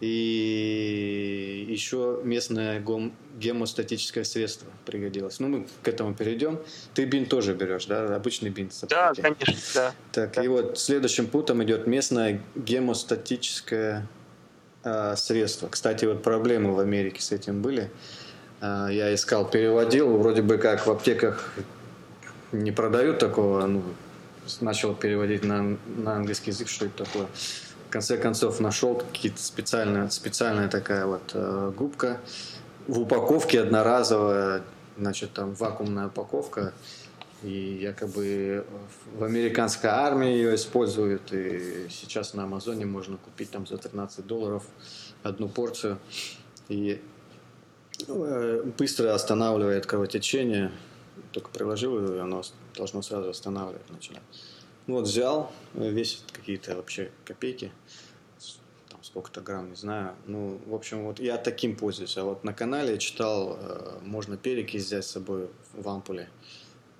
И еще местное гом- гемостатическое средство пригодилось. Ну, мы к этому перейдем. Ты бинт тоже берешь, да? Обычный бинт. Да, конечно, да. Так, Да. и вот следующим пунктом идет местное гемостатическое а, средство. Кстати, вот проблемы в Америке с этим были. А, я искал, переводил, вроде бы как в аптеках не продают такого, ну, начал переводить на, на английский язык, что это такое. Конце концов нашел какие-то специальная, специальная такая вот э, губка в упаковке одноразовая, значит, там вакуумная упаковка, и якобы в американской армии ее используют, и сейчас на Амазоне можно купить там за 13 долларов одну порцию, и э, быстро останавливает кровотечение, только приложил ее, и оно должно сразу останавливать начинать. Ну вот взял, э, весит какие-то вообще копейки, сколько-то грамм, не знаю. Ну, в общем, вот я таким пользуюсь. А вот на канале я читал, э, можно перекись взять с собой в ампуле.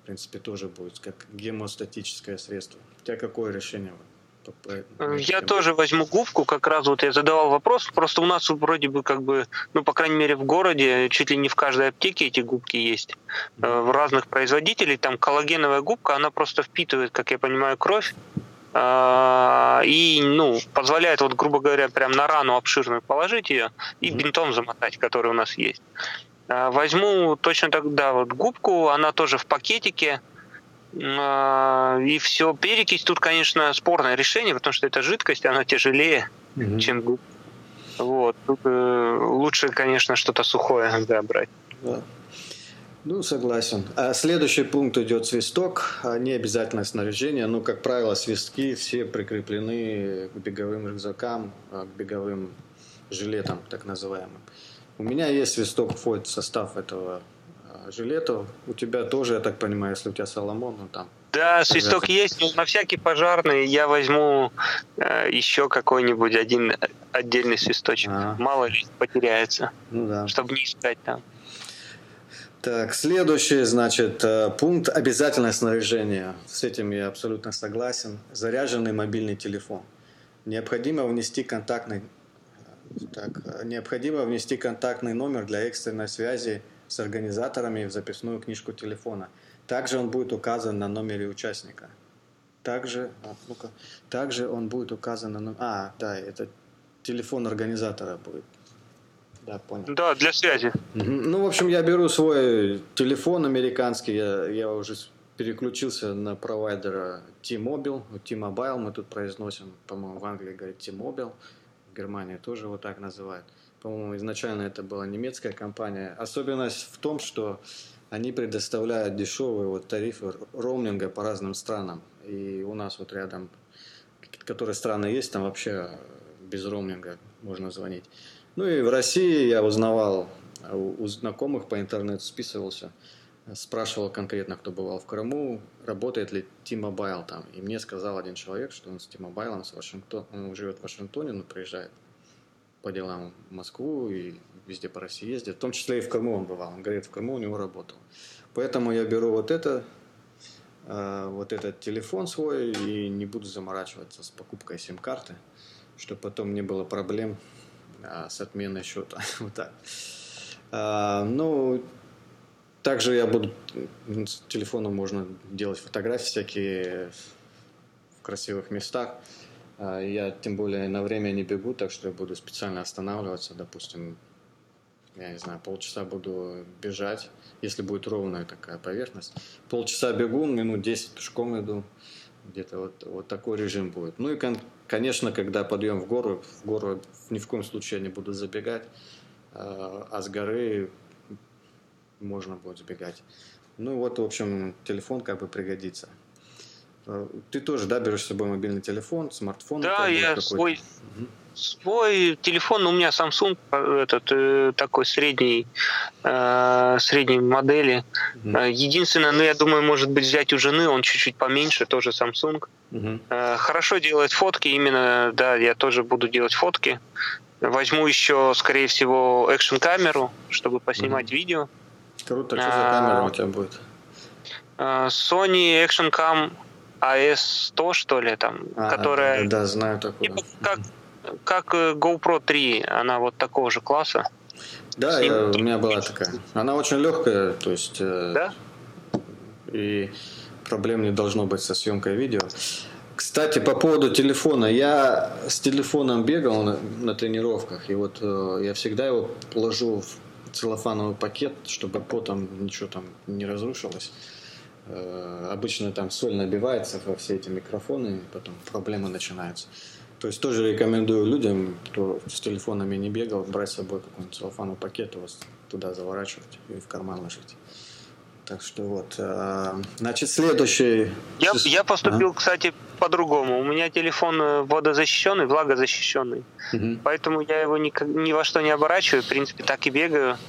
В принципе, тоже будет как гемостатическое средство. У тебя какое решение? эту Я тоже возьму губку, как раз вот я задавал вопрос, просто у нас вроде бы как бы, ну, по крайней мере, в городе чуть ли не в каждой аптеке эти губки есть. Э, В разных производителей там коллагеновая губка, она просто впитывает, как я понимаю, кровь и, ну, позволяет, вот, грубо говоря, прям на рану обширную положить ее и бинтом замотать, который у нас есть. А, Возьму точно тогда вот губку, она тоже в пакетике, а, и все. Перекись тут, конечно, спорное решение, потому что это жидкость, она тяжелее, Мгм. чем губка. Вот. Тут э, лучше, конечно, что-то сухое да, брать. Да. Ну, согласен. А следующий пункт идет свисток. А, Не обязательное снаряжение. Ну, как правило, свистки все прикреплены к беговым рюкзакам, а, к беговым жилетам, так называемым. У меня есть свисток, входит в состав этого а, жилета. У тебя тоже, я так понимаю, если у тебя Соломон, ну там. Да, свисток есть, но на всякий пожарный я возьму э, еще какой-нибудь один отдельный свисточек. Ага. Мало ли потеряется, Ну да. чтобы не искать там. Так, следующий, значит, э, пункт обязательное снаряжение. С этим я абсолютно согласен. Заряженный мобильный телефон. Необходимо внести контактный, так, необходимо внести контактный номер для экстренной связи с организаторами в записную книжку телефона. Также он будет указан на номере участника. Также, а, ну-ка, также он будет указан на номер... А, да, это телефон организатора будет. Да, понял. Да, для связи. Ну, в общем, я беру свой телефон американский, я, я уже переключился на провайдера T-Mobile, T-Mobile мы тут произносим, по-моему, в Англии говорят T-Mobile, в Германии тоже вот так называют. По-моему, изначально это была немецкая компания. Особенность в том, что они предоставляют дешевые вот тарифы роуминга по разным странам. И у нас вот рядом, которые страны есть, там вообще без роуминга можно звонить. Ну и в России я узнавал а, у, знакомых по интернету списывался, спрашивал конкретно, кто бывал в Крыму, работает ли T-Mobile там. И мне сказал один человек, что он с T-Mobile, с Вашингтон, он живет в Вашингтоне, но приезжает по делам в Москву и везде по России ездит. В том числе и в Крыму он бывал. Он говорит, в Крыму у него работал. Поэтому я беру вот это, э, вот этот телефон свой и не буду заморачиваться с покупкой сим-карты, чтобы потом не было проблем а, с отменой счета. вот так. А, ну, также я буду с телефона можно делать фотографии всякие в красивых местах. А, я тем более на время не бегу, так что я буду специально останавливаться, допустим, я не знаю, полчаса буду бежать, если будет ровная такая поверхность. Полчаса бегу, минут 10 пешком иду. Где-то вот, вот такой режим будет. Ну и, конечно, когда подъем в гору, в гору ни в коем случае не буду забегать, а, а с горы можно будет сбегать. Ну вот, в общем, телефон как бы пригодится. А, ты тоже, да, берешь с собой мобильный телефон, смартфон? Да, я свой, угу. Свой телефон, ну, у меня Samsung этот э, такой средний, э, средней модели. Угу. Единственное, ну, я думаю, может быть, взять у жены, он чуть-чуть поменьше, тоже Samsung. Э, хорошо делает фотки, именно, да, я тоже буду делать фотки. Возьму еще, скорее всего, экшн камеру, чтобы поснимать угу. видео. Круто, что за камера у тебя будет? Sony Action Cam AS100, что ли, там, а, которая... Да, да, знаю такую. Типа как, как э, GoPro 3, она вот такого же класса. Да, я, у меня была такая. Она очень легкая, то есть... Э, да? И проблем не должно быть со съемкой видео. Кстати, по поводу телефона. Я с телефоном бегал на, на тренировках, и вот э, я всегда его ложу в целлофановый пакет, чтобы потом ничего там не разрушилось. Э, обычно там соль набивается во все эти микрофоны, и потом проблемы начинаются. То есть тоже рекомендую людям, кто с телефонами не бегал, брать с собой какой-нибудь целлофановый пакет, у вас туда заворачивать и в карман ложить. Так что вот. Э, значит, следующий... Я, я поступил, ага. кстати, по-другому. У меня телефон э, водозащищенный, влагозащищенный. Угу. Поэтому я его ни, ни во что не оборачиваю. В принципе, так и бегаю.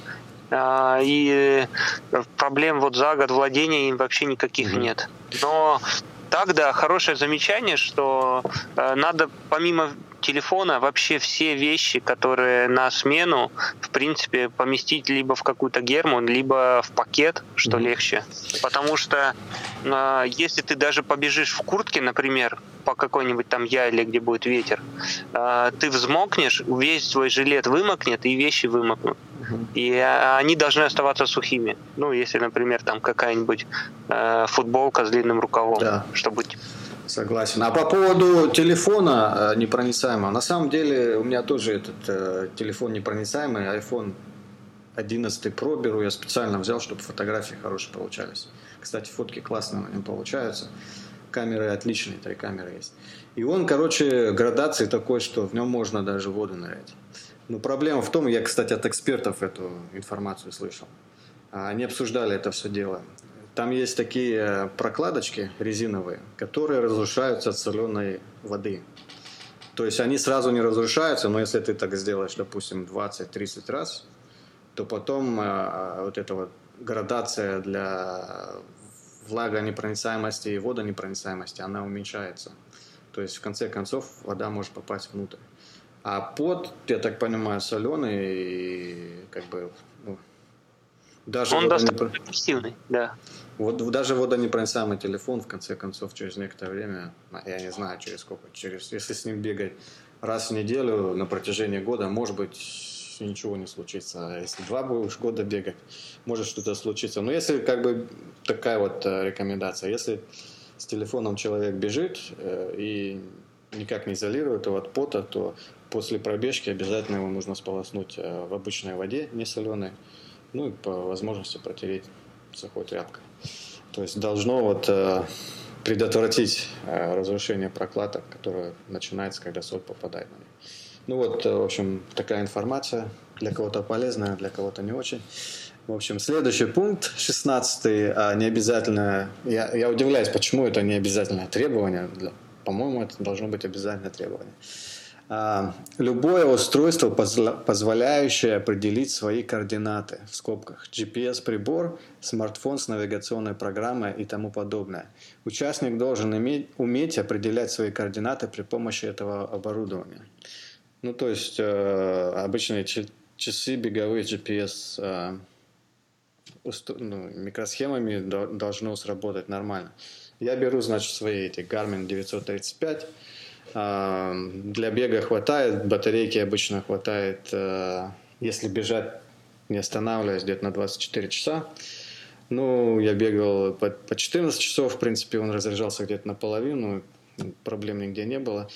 А, и э, проблем вот за год владения им вообще никаких mm-hmm. нет. Но так, да, хорошее замечание, что э, надо помимо телефона вообще все вещи, которые на смену, в принципе, поместить либо в какую-то герму, либо в пакет, что mm-hmm. легче. Потому что э, если ты даже побежишь в куртке, например, по какой-нибудь там яле, где будет ветер, э, ты взмокнешь, весь твой жилет вымокнет и вещи вымокнут. И а, они должны оставаться сухими. Ну, если, например, там какая-нибудь э, футболка с длинным рукавом, да. чтобы Согласен. А по поводу телефона э, непроницаемого, на самом деле у меня тоже этот э, телефон непроницаемый, iPhone 11 Pro беру, я специально взял, чтобы фотографии хорошие получались. Кстати, фотки классные на нем получаются. Камеры отличные, три камеры есть. И он, короче, градации такой, что в нем можно даже воду нырять. Но проблема в том, я, кстати, от экспертов эту информацию слышал. Они обсуждали это все дело. Там есть такие прокладочки резиновые, которые разрушаются от соленой воды. То есть они сразу не разрушаются, но если ты так сделаешь, допустим, 20-30 раз, то потом э, вот эта вот градация для влагонепроницаемости и водонепроницаемости, она уменьшается. То есть в конце концов вода может попасть внутрь. А пот, я так понимаю, соленый и как бы даже Он достаточно агрессивный, да. Вот даже водонепроницаемый телефон, в конце концов, через некоторое время, я не знаю, через сколько, через, если с ним бегать раз в неделю на протяжении года, может быть, ничего не случится. А если два будешь года бегать, может что-то случиться. Но если как бы такая вот э, рекомендация, если с телефоном человек бежит э, и никак не изолирует его от пота, то после пробежки обязательно его нужно сполоснуть э, в обычной воде, не соленой, ну и по возможности протереть сухой тряпкой. То есть должно вот э, предотвратить э, разрушение прокладок, которое начинается, когда соль попадает на них. Ну вот, э, в общем, такая информация. Для кого-то полезная, для кого-то не очень. В общем, следующий пункт, 16 а. Я, я удивляюсь, почему это не обязательное требование. По-моему, это должно быть обязательное требование. А, любое устройство, позволяющее определить свои координаты, в скобках, GPS-прибор, смартфон с навигационной программой и тому подобное. Участник должен иметь, уметь определять свои координаты при помощи этого оборудования. Ну, то есть, э, обычные часы беговые GPS э, ну, микросхемами должно сработать нормально. Я беру, значит, свои эти Garmin 935, А, Для бега хватает, батарейки обычно хватает, э, если бежать не останавливаясь, где-то на 24 часа. Ну, я бегал по, по 14 часов, в принципе, он разряжался где-то наполовину, проблем нигде не было.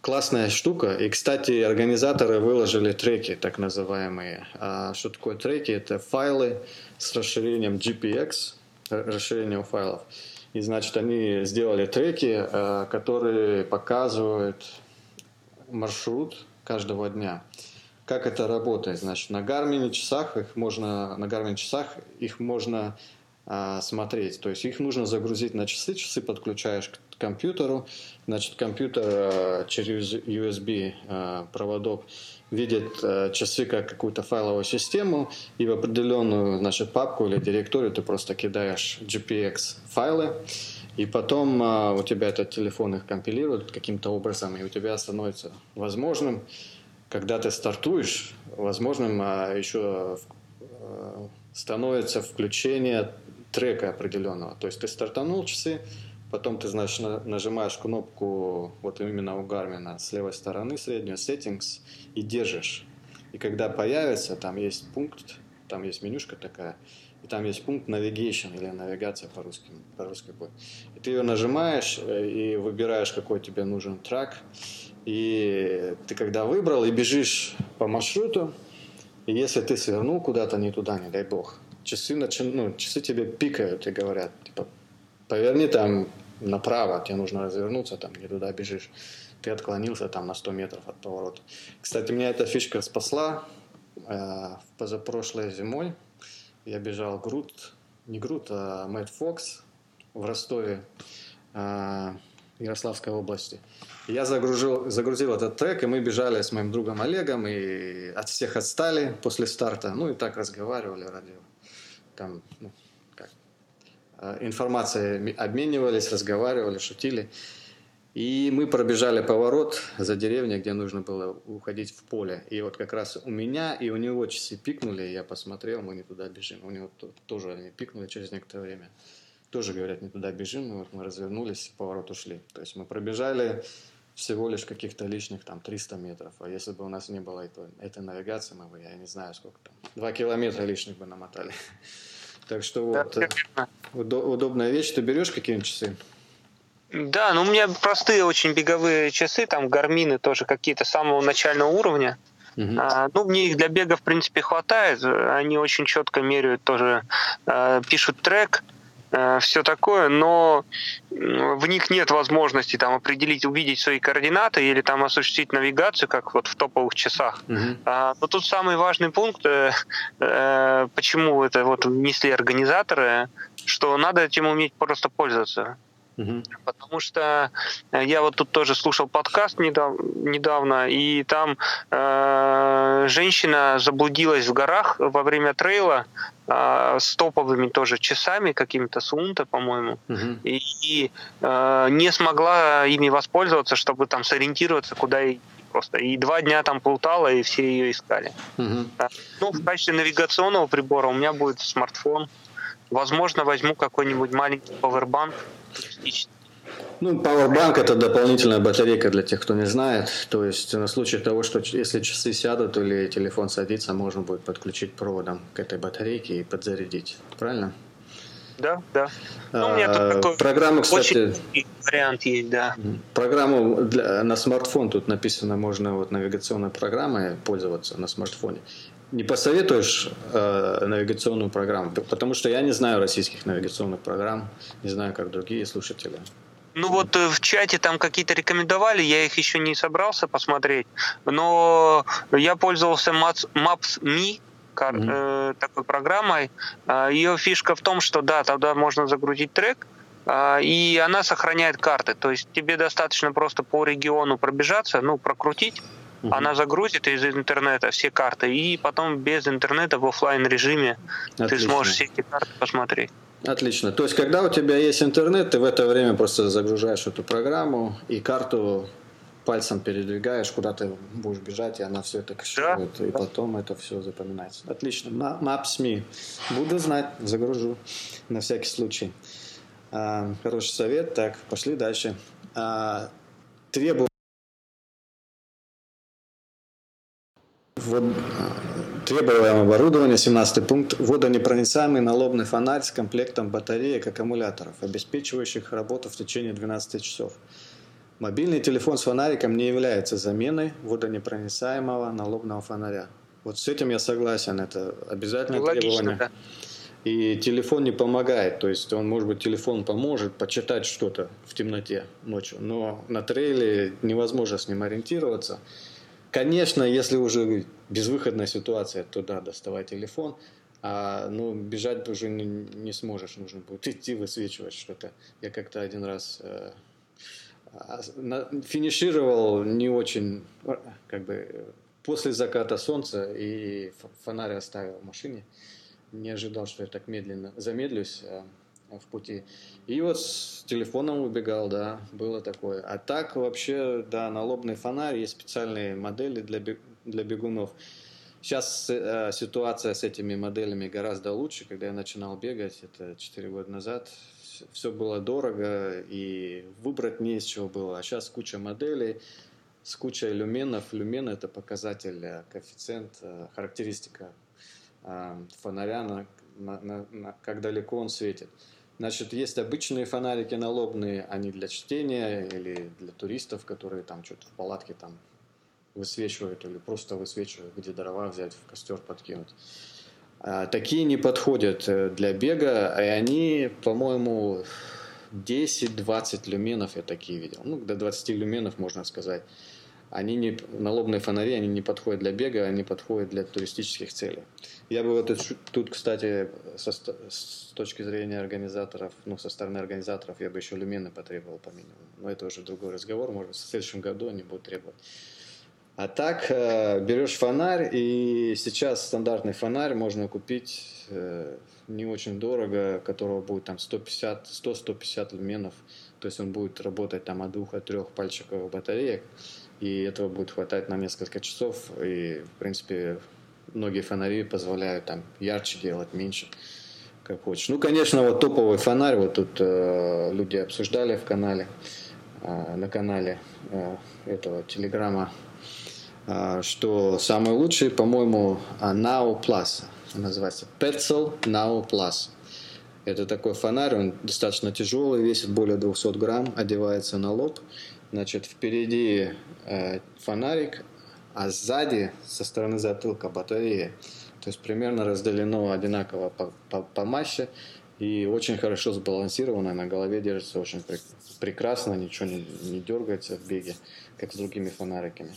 Классная штука. И, кстати, организаторы выложили треки, так называемые. А что такое треки? Это файлы с расширением GPX, расширением файлов. И, значит, они сделали треки, э, которые показывают маршрут каждого дня. Как это работает? Значит, на Garmin часах их можно, на Garmin часах их можно а, смотреть. То есть их нужно загрузить на часы, часы подключаешь к компьютеру, значит, компьютер а, через USB а, проводок видит а, часы как какую-то файловую систему, и в определенную, значит, папку или директорию ты просто кидаешь GPX файлы, и потом а, у тебя этот телефон их компилирует каким-то образом, и у тебя становится возможным, когда ты стартуешь, возможным а, еще э, становится включение трека определенного. То есть ты стартанул часы, потом ты, значит, на- нажимаешь кнопку вот именно у Гармина с левой стороны, среднюю Settings, и держишь. И когда появится, там есть пункт, там есть менюшка такая, и там есть пункт Navigation или навигация по-русски, по-русски будет. И ты ее нажимаешь э, и выбираешь, какой тебе нужен трек. И ты когда выбрал и бежишь по маршруту, и если ты свернул куда-то не туда, не дай бог, часы, начи- ну, часы тебе пикают и говорят, типа, поверни там направо, тебе нужно развернуться, там не туда бежишь. Ты отклонился там на 100 метров от поворота. Кстати, меня эта фишка спасла э, позапрошлой зимой. Я бежал Грут, не Грут, а Мэтт Фокс в Ростове, э, Ярославской области. Я загрузил, загрузил этот трек, и мы бежали с моим другом Олегом, и от всех отстали после старта. Ну и так разговаривали ради там, ну, информацией ми- обменивались, разговаривали, шутили. И мы пробежали поворот за деревней, где нужно было уходить в поле. И вот как раз у меня и у него часы пикнули, я посмотрел, мы не туда бежим. У него то- тоже они пикнули через некоторое время. Тоже говорят, не туда бежим, и вот мы развернулись, поворот ушли. То есть мы пробежали всего лишь каких-то лишних там 300 метров. А если бы у нас не было этой навигации, мы бы, я не знаю сколько там, 2 километра лишних бы намотали. Так что Да, вот, э, верно. удо- удобная вещь. Ты берешь какие-нибудь часы? Да, ну у меня простые очень беговые часы, там гармины тоже какие-то самого начального уровня. Мгм. А, ну, мне их для бега, в принципе, хватает. Они очень четко меряют тоже, э, пишут трек, все такое, но в них нет возможности там определить, увидеть свои координаты или там осуществить навигацию, как вот в топовых часах. Мгм. А, но тут самый важный пункт, э, э, почему это вот внесли организаторы, что надо этим уметь просто пользоваться. Мгм. Потому что э, я вот тут тоже слушал подкаст недав- недавно, и там э, женщина заблудилась в горах во время трейла э, с топовыми тоже часами, какими-то Сунта, по-моему, Мгм. и, и, э, не смогла ими воспользоваться, чтобы там сориентироваться, куда идти просто. И два дня там плутала, и все ее искали. Мгм. Ну, в качестве навигационного прибора у меня будет смартфон. Возможно, возьму какой-нибудь маленький пауэрбанк туристический. Ну, Powerbank это дополнительная батарейка для тех, кто не знает. То есть на случай того, что если часы сядут или телефон садится, можно будет подключить проводом к этой батарейке и подзарядить. Правильно? Да, да. Ну, у меня тут А, такой Программу, кстати, очень вариант есть, да. программу для, на смартфон тут написано, можно вот навигационной программой пользоваться на смартфоне. Не посоветуешь э, навигационную программу, потому что я не знаю российских навигационных программ, не знаю, как другие слушатели. Ну вот э, в чате там какие-то рекомендовали, я их еще не собрался посмотреть, но я пользовался Maps- Maps.me, кар- Мгм. э, такой программой. А, Ее фишка в том, что да, тогда можно загрузить трек, а, и она сохраняет карты. То есть тебе достаточно просто по региону пробежаться, ну, прокрутить, Мгм. она загрузит из интернета все карты, и потом без интернета в оффлайн режиме ты сможешь все эти карты посмотреть. Отлично. То есть, когда у тебя есть интернет, ты в это время просто загружаешь эту программу и карту пальцем передвигаешь, куда ты будешь бежать, и она все это кэширует, и потом это все запоминается. Отлично. Maps.me. Буду знать, загружу на всякий случай. А, Хороший совет. Так, пошли дальше. А, Вот, требуемое оборудование, 17 пункт, водонепроницаемый налобный фонарь с комплектом батареек аккумуляторов, обеспечивающих работу в течение 12 часов. Мобильный телефон с фонариком не является заменой водонепроницаемого налобного фонаря. Вот с этим я согласен, это обязательное ну, требование. да. И телефон не помогает, то есть он, может быть, телефон поможет почитать что-то в темноте ночью, но на трейле невозможно с ним ориентироваться. Конечно, если уже безвыходная ситуация, то да, доставай телефон, а ну, бежать уже не, не сможешь, нужно будет идти высвечивать что-то. Я как-то один раз э, а, финишировал не очень, как бы, после заката солнца и фонарь оставил в машине. Не ожидал, что я так медленно замедлюсь э, в пути. И вот с телефоном убегал, да, было такое. А так вообще, да, налобный фонарь, есть специальные модели для, для бегунов. Сейчас э, ситуация с этими моделями гораздо лучше. Когда я начинал бегать, это 4 года назад, все было дорого и выбрать не из чего было. А сейчас куча моделей с кучей люменов. Люмен – это показатель, э, коэффициент, э, характеристика э, фонаря, на, на, на, как далеко он светит. Значит, есть обычные фонарики налобные, они для чтения или для туристов, которые там что-то в палатке там высвечивают или просто высвечивают, где дрова взять, в костер подкинуть. А, такие не подходят для бега, и они, по-моему, 10-20 люменов я такие видел. Ну, до 20 люменов, можно сказать они не, налобные фонари, они не подходят для бега, они подходят для туристических целей. Я бы вот тут, кстати, со, с точки зрения организаторов, ну, со стороны организаторов, я бы еще люмены потребовал по минимуму. Но это уже другой разговор, может в следующем году они будут требовать. А так, э, берешь фонарь, и сейчас стандартный фонарь можно купить э, не очень дорого, которого будет там 150, 100-150 люменов. То есть он будет работать там от двух, от трех пальчиковых батареек и этого будет хватать на несколько часов, и, в принципе, многие фонари позволяют там ярче делать, меньше, как хочешь. Ну, конечно, вот топовый фонарь, вот тут э, люди обсуждали в канале, э, на канале э, этого телеграмма, э, что самый лучший, по-моему, Now Plus, называется Petzl Now Plus. Это такой фонарь, он достаточно тяжелый, весит более 200 грамм, одевается на лоб, Значит, впереди э, фонарик, а сзади, со стороны затылка, батарея. То есть примерно разделено одинаково по, по, по массе и очень хорошо сбалансировано, на голове держится очень пр прекрасно, ничего не, не дергается в беге, как с другими фонариками.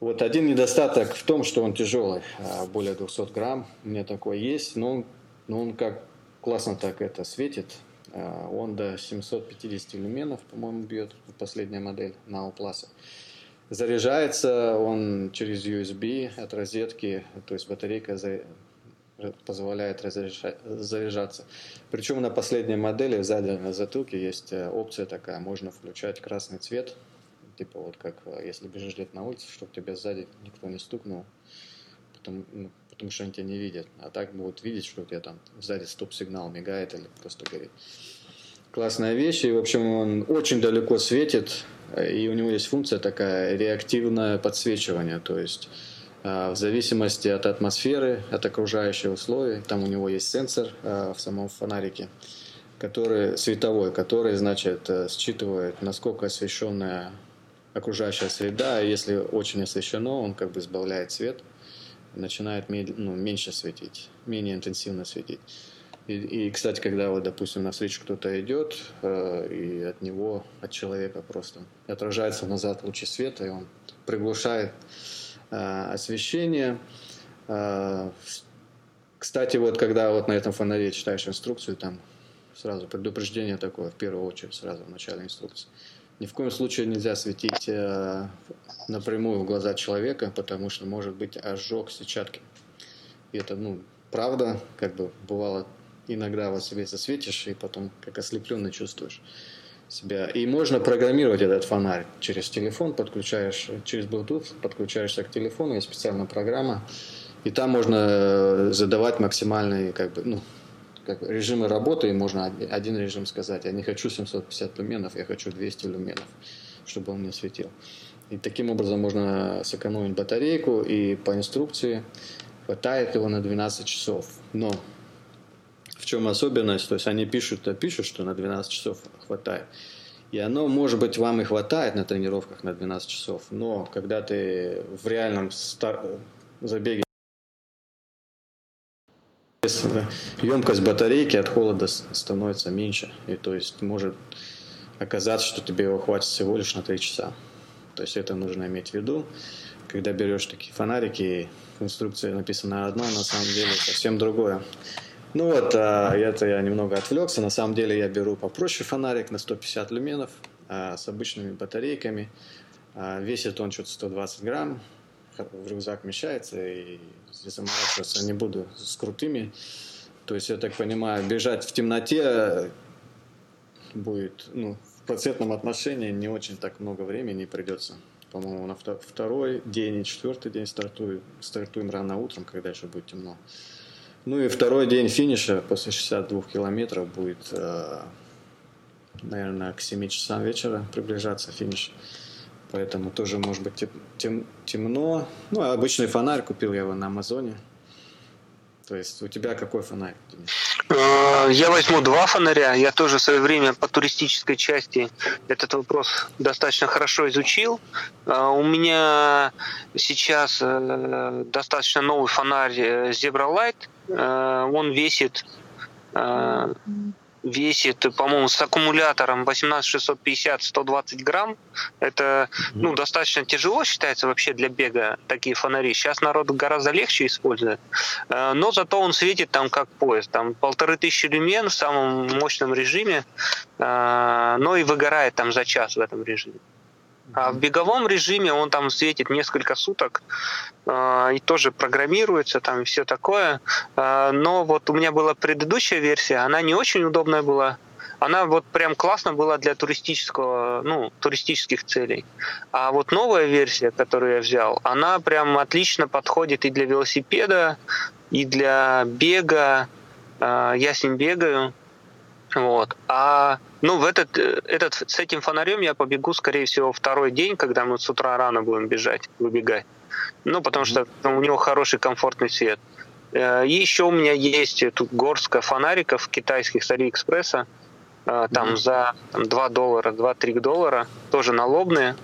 Вот один недостаток в том, что он тяжелый, а, более 200 грамм, у меня такой есть, но он, но он как классно так это светит, он до 750 люменов, по-моему, бьет последняя модель Nao Plus. Заряжается он через USB от розетки, то есть батарейка позволяет заряжаться. Причем на последней модели сзади на затылке есть э, опция такая, можно включать красный цвет, типа вот как э, если бежишь где-то на улице, чтобы тебя сзади никто не стукнул, потому, ну, потому что они тебя не видят. А так будут видеть, что у тебя там сзади стоп-сигнал мигает или просто горит. Классная вещь, и, в общем, он очень далеко светит, и у него есть функция такая реактивное подсвечивание, то есть а, в зависимости от атмосферы, от окружающих условий, там у него есть сенсор а, в самом фонарике, который световой, который, значит, э, считывает, насколько освещенная окружающая среда, если очень освещено, он как бы сбавляет свет, начинает ну, меньше светить, менее интенсивно светить. И, и, кстати, когда вот, допустим, на встречу кто-то идет, э, и от него, от человека просто отражается назад лучи света, и он приглушает э, освещение. Э, кстати, вот когда вот на этом фонаре читаешь инструкцию, там сразу предупреждение такое, в первую очередь, сразу в начале инструкции. Ни в коем случае нельзя светить э, напрямую в глаза человека, потому что может быть ожог сетчатки. И это, ну, правда, как бы бывало, иногда вот себе засветишь, и потом как ослепленный чувствуешь себя. И можно программировать этот фонарь через телефон, подключаешь через Bluetooth, подключаешься к телефону, есть специальная программа, и там можно э, задавать максимальные, как бы, ну, как режимы работы, и можно один режим сказать, я не хочу 750 люменов, я хочу 200 люменов, чтобы он мне светил. И таким образом можно сэкономить батарейку, и по инструкции хватает его на 12 часов. Но в чем особенность? То есть они пишут, а пишут, что на 12 часов хватает. И оно, может быть, вам и хватает на тренировках на 12 часов, но когда ты в реальном стар... забеге емкость батарейки от холода становится меньше. И то есть может оказаться, что тебе его хватит всего лишь на 3 часа. То есть это нужно иметь в виду. Когда берешь такие фонарики, в инструкции написано одно, на самом деле совсем другое. Ну вот, а, это я немного отвлекся. На самом деле я беру попроще фонарик на 150 люменов а, с обычными батарейками. А, весит он что-то 120 грамм. В рюкзак вмещается, и заморачиваться не буду с крутыми. То есть, я так понимаю, бежать в темноте будет, ну, в процентном отношении не очень так много времени придется. По-моему, на второй день и четвертый день стартую, стартуем рано утром, когда еще будет темно. Ну и второй день финиша после 62 километров будет, э, наверное, к 7 часам вечера приближаться финиш. Поэтому тоже может быть тем, темно. Ну, а обычный фонарь купил я его на Амазоне. То есть у тебя какой фонарь? Э, я возьму два фонаря. Я тоже в свое время по туристической части этот вопрос достаточно хорошо изучил. Э, у меня сейчас достаточно новый фонарь Zebra Light Э, он весит э, весит, по-моему, с аккумулятором 18650-120 грамм. Это ну, достаточно тяжело считается вообще для бега такие фонари. Сейчас народ гораздо легче использует. Э, но зато он светит там как поезд. Там полторы тысячи люмен в самом мощном режиме, но и выгорает там за час в этом режиме. А в беговом режиме он там светит несколько суток э, и тоже программируется там и все такое. Э, но вот у меня была предыдущая версия, она не очень удобная была. Она вот прям классно была для туристического, ну, туристических целей. А вот новая версия, которую я взял, она прям отлично подходит и для велосипеда, и для бега. Э, я с ним бегаю. Вот. А ну, в этот, э, этот, с этим фонарем я побегу, скорее всего, второй день, когда мы с утра рано будем бежать, выбегать. Ну, потому что ну, у него хороший комфортный свет. Э, и еще у меня есть тут горстка фонариков китайских с Алиэкспресса. Э, там mm-hmm. за там, 2 доллара, 2-3 доллара, тоже налобные.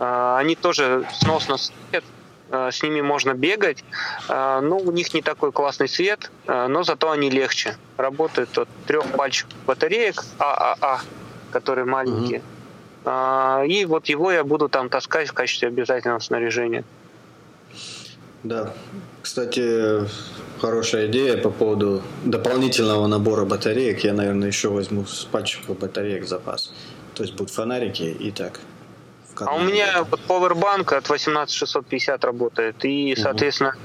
Они тоже сносно светят, Э, с ними можно бегать, э, но у них не такой классный свет, э, но зато они легче. Работают от трех пальчиков батареек ААА, которые маленькие. Угу. И вот его я буду там таскать в качестве обязательного снаряжения. Да, кстати, хорошая идея по поводу дополнительного набора батареек. Я, наверное, еще возьму с пальчиков батареек запас. То есть будут фонарики и так а у меня вот Powerbank от 18650 работает. И, соответственно, угу.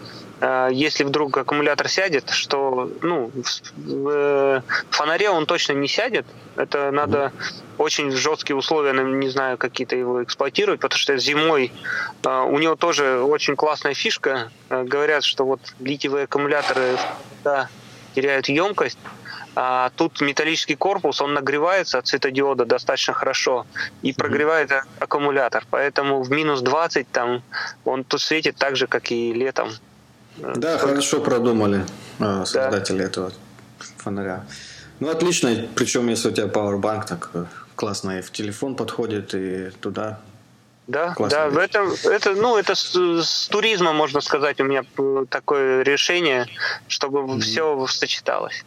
Если вдруг аккумулятор сядет, что ну, в э, фонаре он точно не сядет. Это надо очень жесткие условия, не знаю, какие-то его эксплуатировать, потому что зимой э, у него тоже очень классная фишка. Говорят, что вот литиевые аккумуляторы да, теряют емкость, а тут металлический корпус, он нагревается от светодиода достаточно хорошо и прогревает аккумулятор. Поэтому в минус 20 там он тут светит так же, как и летом. Да, Только... хорошо продумали а, создатели да. этого фонаря. Ну, отлично. Причем, если у тебя Powerbank, так э, классно и в телефон подходит, и туда да, да, в этом, это, ну, это с, с туризмом, можно сказать, у меня такое решение, чтобы mm-hmm. все сочеталось.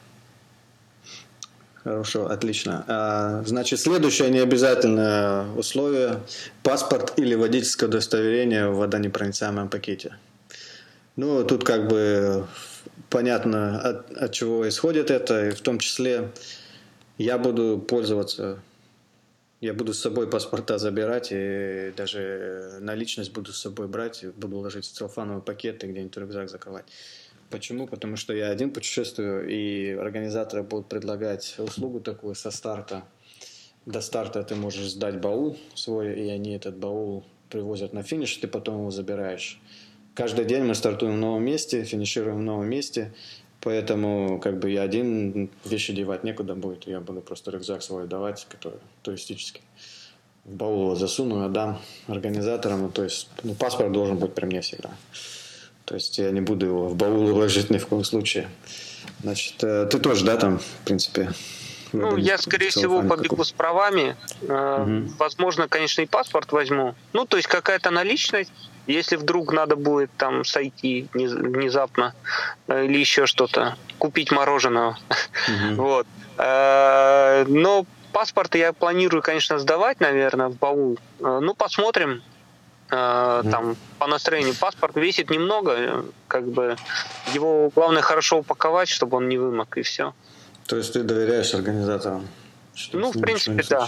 Хорошо, отлично. А, значит, следующее необязательное условие – паспорт или водительское удостоверение в водонепроницаемом пакете. Ну, тут как бы понятно, от, от чего исходит это, и в том числе я буду пользоваться, я буду с собой паспорта забирать, и даже наличность буду с собой брать, буду ложить в целлофановый пакет и где-нибудь рюкзак закрывать. Почему? Потому что я один путешествую, и организаторы будут предлагать услугу такую со старта. До старта ты можешь сдать баул свой, и они этот баул привозят на финиш, ты потом его забираешь. Каждый день мы стартуем в новом месте, финишируем в новом месте, поэтому как бы я один, вещи девать некуда будет, я буду просто рюкзак свой давать, который туристический. в баул засуну, отдам организаторам. То есть ну, паспорт должен быть при мне всегда. То есть я не буду его в баул ложить ни в коем случае. Значит, э, ты тоже, да, там, в принципе, ну, я, скорее всего, побегу с правами. Угу. Возможно, конечно, и паспорт возьму. Ну, то есть какая-то наличность. Если вдруг надо будет там сойти внезапно э, или еще что-то, купить мороженого. Угу. Вот. Но паспорт я планирую, конечно, сдавать, наверное, в баул. Ну, посмотрим. Там по настроению паспорт весит немного, как бы его главное хорошо упаковать, чтобы он не вымок и все. То есть ты доверяешь организаторам? Ну, в принципе, да.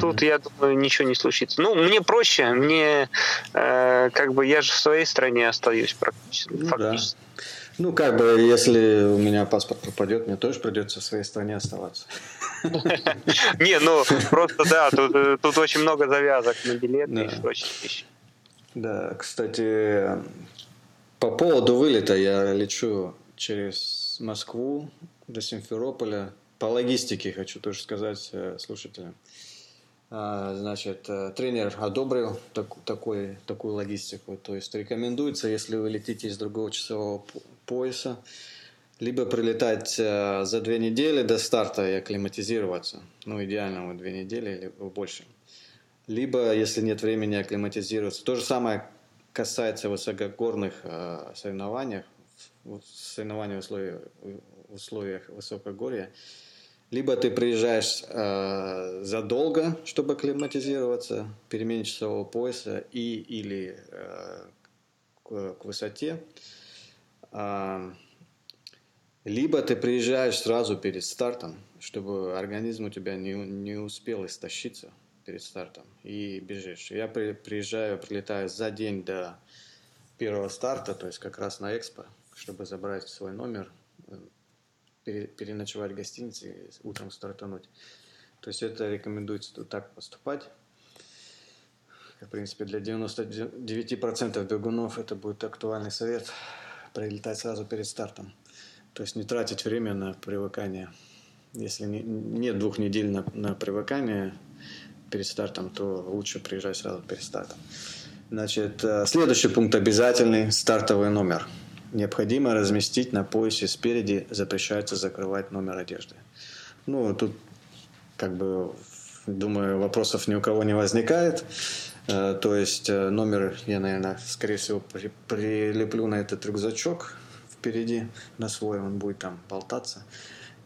Тут, я думаю, ничего не случится. Ну, мне проще, мне э, как бы я же в своей стране остаюсь практически. Ну, фактически. Да. Ну, как бы, если у меня паспорт пропадет, мне тоже придется в своей стране оставаться. Не, ну, просто да, тут, тут очень много завязок на билеты и прочие вещи. Да, кстати, по поводу вылета я лечу через Москву до Симферополя. По логистике хочу тоже сказать э, слушателям. А, значит, э, тренер одобрил так, такой, такую логистику. То есть рекомендуется, если вы летите из другого часового пояса, либо прилетать э, за две недели до старта и акклиматизироваться. Ну, идеально вот две недели или больше. Либо, если нет времени акклиматизироваться. То же самое касается высокогорных соревнований, соревнований в условиях, в условиях высокогорья. Либо ты приезжаешь э, задолго, чтобы акклиматизироваться, перемене часового пояса и или э, к, к высоте. Э, либо ты приезжаешь сразу перед стартом, чтобы организм у тебя не, не успел истощиться перед стартом и бежишь. Я при, приезжаю, прилетаю за день до первого старта, то есть как раз на экспо, чтобы забрать свой номер, переночевать в гостинице и утром стартануть. То есть это рекомендуется так поступать. В принципе, для 99% бегунов это будет актуальный совет прилетать сразу перед стартом. То есть не тратить время на привыкание. Если не, нет двух недель на, на привыкание перед стартом, то лучше приезжать сразу перед стартом. Значит, э, следующий пункт обязательный – стартовый номер – необходимо разместить на поясе спереди, запрещается закрывать номер одежды. Ну, тут, как бы, думаю, вопросов ни у кого не возникает. Э, то есть э, номер я, наверное, скорее всего, прилеплю на этот рюкзачок впереди, на свой, он будет там болтаться.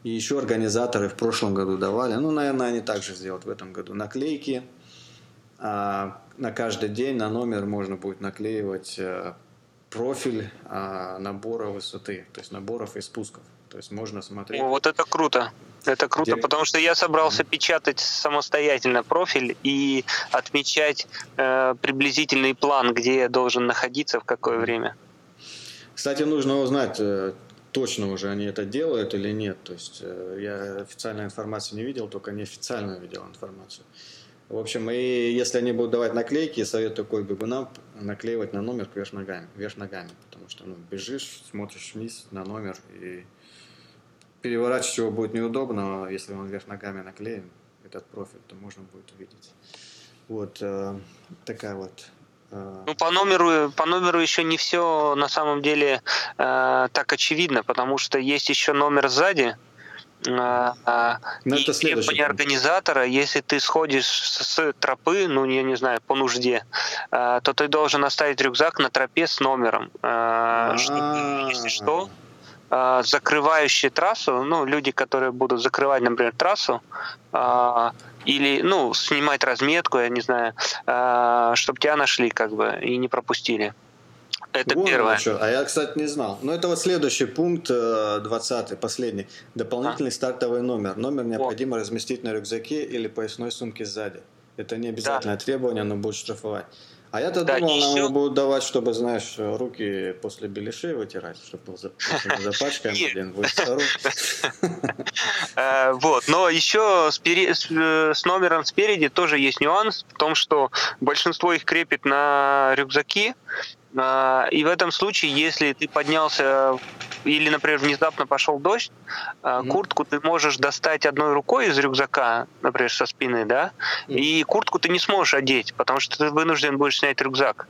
И еще организаторы в прошлом году давали, ну, наверное, они также сделают в этом году наклейки. А на каждый день на номер можно будет наклеивать э, профиль а, набора высоты, то есть наборов и спусков. То есть можно смотреть. Вот это круто. Это круто, Где... потому что я собрался печатать самостоятельно профиль и отмечать э, приблизительный план, где я должен находиться в какое время. Кстати, нужно узнать, э, точно уже они это делают или нет. То есть э, я официальной информации не видел, только неофициальную видел информацию. В общем, и если они будут давать наклейки, совет такой бегунам наклеивать на номер вверх ногами, вверх ногами, потому что ну, бежишь, смотришь вниз на номер и переворачивать его будет неудобно, а если он вверх ногами наклеен, этот профиль, то можно будет увидеть. Вот э, такая вот э, ну, по номеру, по номеру еще не все на самом деле э, так очевидно, потому что есть еще номер сзади, а, а, ну, и требования организатора, если ты сходишь с тропы, ну, я не знаю, по нужде, а, то ты должен оставить рюкзак на тропе с номером. Чтобы, если что, закрывающие трассу, ну, люди, которые будут закрывать, например, трассу, или, ну, снимать разметку, я не знаю, чтобы тебя нашли, как бы, и не пропустили. Это Вон первое. Что. А я, кстати, не знал. Но это вот следующий пункт, 20 э, последний. Дополнительный а? стартовый номер. Номер необходимо О. разместить на рюкзаке или поясной сумке сзади. Это не обязательное да. требование, но будет штрафовать. А я-то да, думал, еще... нам будут давать, чтобы, знаешь, руки после беляшей вытирать, чтобы запачкаем, блин, будет э, Вот, но еще э, с номером спереди тоже есть нюанс в том, что большинство их крепит на рюкзаки, и в этом случае, если ты поднялся или, например, внезапно пошел дождь, mm-hmm. куртку ты можешь достать одной рукой из рюкзака, например, со спины, да, mm-hmm. и куртку ты не сможешь одеть, потому что ты вынужден будешь снять рюкзак.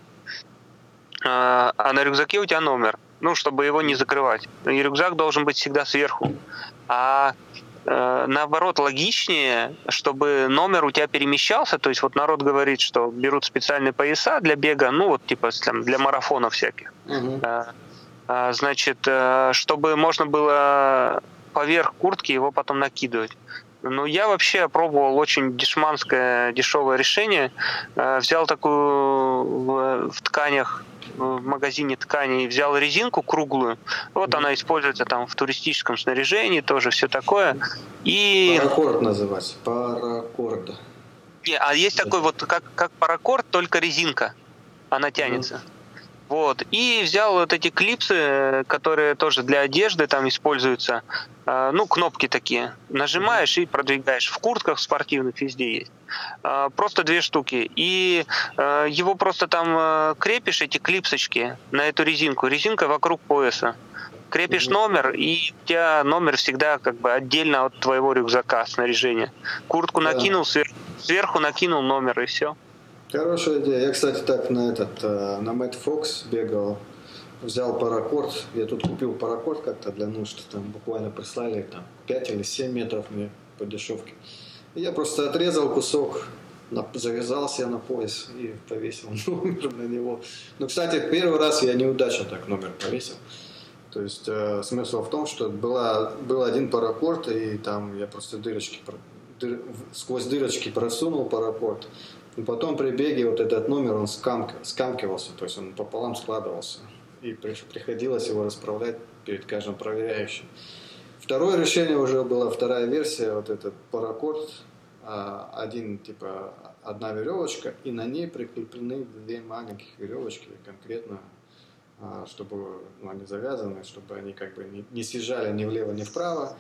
А, а на рюкзаке у тебя номер, ну, чтобы его не закрывать. И рюкзак должен быть всегда сверху. А наоборот, логичнее, чтобы номер у тебя перемещался. То есть вот народ говорит, что берут специальные пояса для бега, ну вот типа там, для марафонов всяких. Угу. Значит, э, чтобы можно было поверх куртки его потом накидывать. Ну, я вообще пробовал очень дешманское, дешевое решение. Взял такую в, в тканях в магазине тканей взял резинку круглую. Вот она используется там в туристическом снаряжении, тоже все такое. И... Паракорд называется. Паракорд. Не, а есть такой вот, как, как паракорд, только резинка. Она тянется. Mm-hmm. Вот. И взял вот эти клипсы, которые тоже для одежды там используются. А, ну, кнопки такие. Нажимаешь и продвигаешь. В куртках спортивных везде есть. А, просто две штуки. И а, его просто там крепишь, эти клипсочки, на эту резинку. Резинка вокруг пояса. Крепишь номер, и у тебя номер всегда как бы отдельно от твоего рюкзака снаряжения. Куртку накинул, сверху, сверху накинул номер, и все. Хорошая идея. Я, кстати, так на этот, э, на Мэтт Фокс бегал, взял паракорд. Я тут купил паракорд как-то для нужд. Там буквально прислали там 5 или 7 метров мне по дешевке. Я просто отрезал кусок, завязал себе на пояс и повесил номер на него. Ну, кстати, первый раз я неудачно так номер повесил. То есть э, смысл в том, что была, был один паракорд, и там я просто дырочки, дыр, сквозь дырочки просунул паракорд. И потом при беге вот этот номер, он скамк, скамкивался, то есть он пополам складывался. И приходилось его расправлять перед каждым проверяющим. Второе решение уже была вторая версия, вот этот паракорд, а, один, типа, одна веревочка, и на ней прикреплены две маленьких веревочки конкретно, а, чтобы ну, они завязаны, чтобы они как бы не, не съезжали ни влево, ни вправо.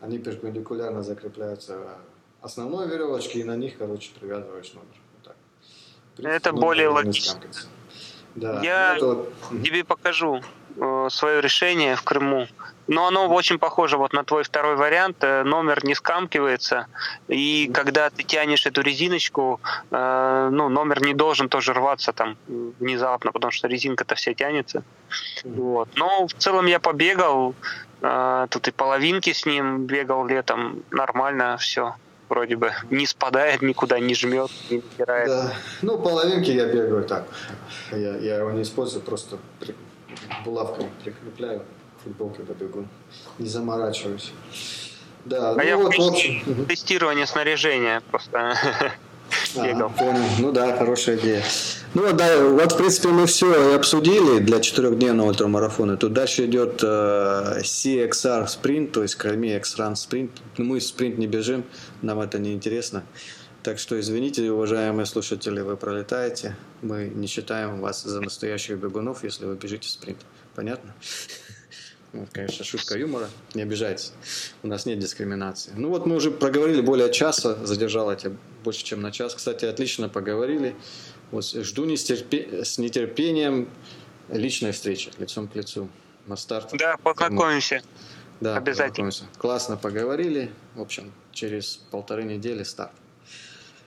Они перпендикулярно закрепляются основной веревочке, и на них, короче, привязываешь номер. Это более логично. Да. Я ну, это... тебе покажу э, свое решение в Крыму. Но оно очень похоже вот на твой второй вариант. Э, номер не скамкивается, и когда ты тянешь эту резиночку, э, ну, номер не должен тоже рваться там внезапно, потому что резинка-то вся тянется. Вот. Но в целом я побегал, тут и половинки с ним бегал летом, нормально все вроде бы не спадает никуда, не жмет, не натирает. Да. Ну, половинки я бегаю так. Я, я его не использую, просто при, булавками прикрепляю футболки побегу. Не заморачиваюсь. Да, а ну я вот, в общем... тестирование снаряжения просто бегал. А, понял. Ну да, хорошая идея. Ну да, вот в принципе мы все обсудили для четырехдневного ультрамарафона. Тут дальше идет э, CXR спринт, то есть Крайми X-Run спринт. Мы спринт не бежим, нам это не интересно. Так что извините, уважаемые слушатели, вы пролетаете. Мы не считаем вас за настоящих бегунов, если вы бежите спринт. Понятно? Вот, конечно, шутка юмора. Не обижайтесь. У нас нет дискриминации. Ну вот мы уже проговорили более часа. Задержал я тебя больше, чем на час. Кстати, отлично поговорили. Вот жду нестерпе... с нетерпением личной встречи лицом к лицу на старт. Да, познакомимся. Да, обязательно. Классно поговорили. В общем, через полторы недели старт.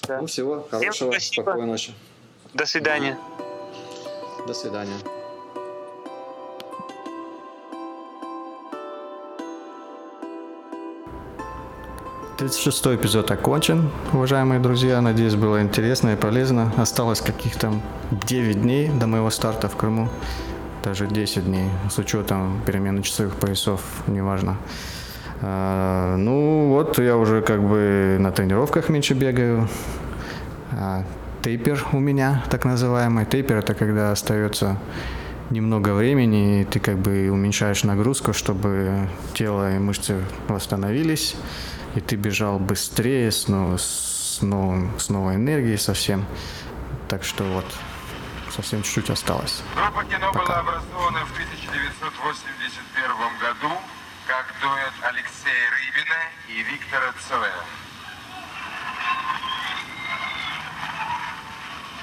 Да. Ну, всего хорошего, спокойной ночи. До свидания. До свидания. 36 эпизод окончен, уважаемые друзья. Надеюсь, было интересно и полезно. Осталось каких-то 9 дней до моего старта в Крыму. Даже 10 дней, с учетом перемены часовых поясов, неважно. А, ну вот, я уже как бы на тренировках меньше бегаю. А, тейпер у меня, так называемый. Тейпер это когда остается немного времени, и ты как бы уменьшаешь нагрузку, чтобы тело и мышцы восстановились и ты бежал быстрее, с, ну, с, новым, с новой энергией совсем. Так что вот, совсем чуть-чуть осталось. Группа кино Пока. была образована в 1981 году как дуэт Алексея Рыбина и Виктора Цоя.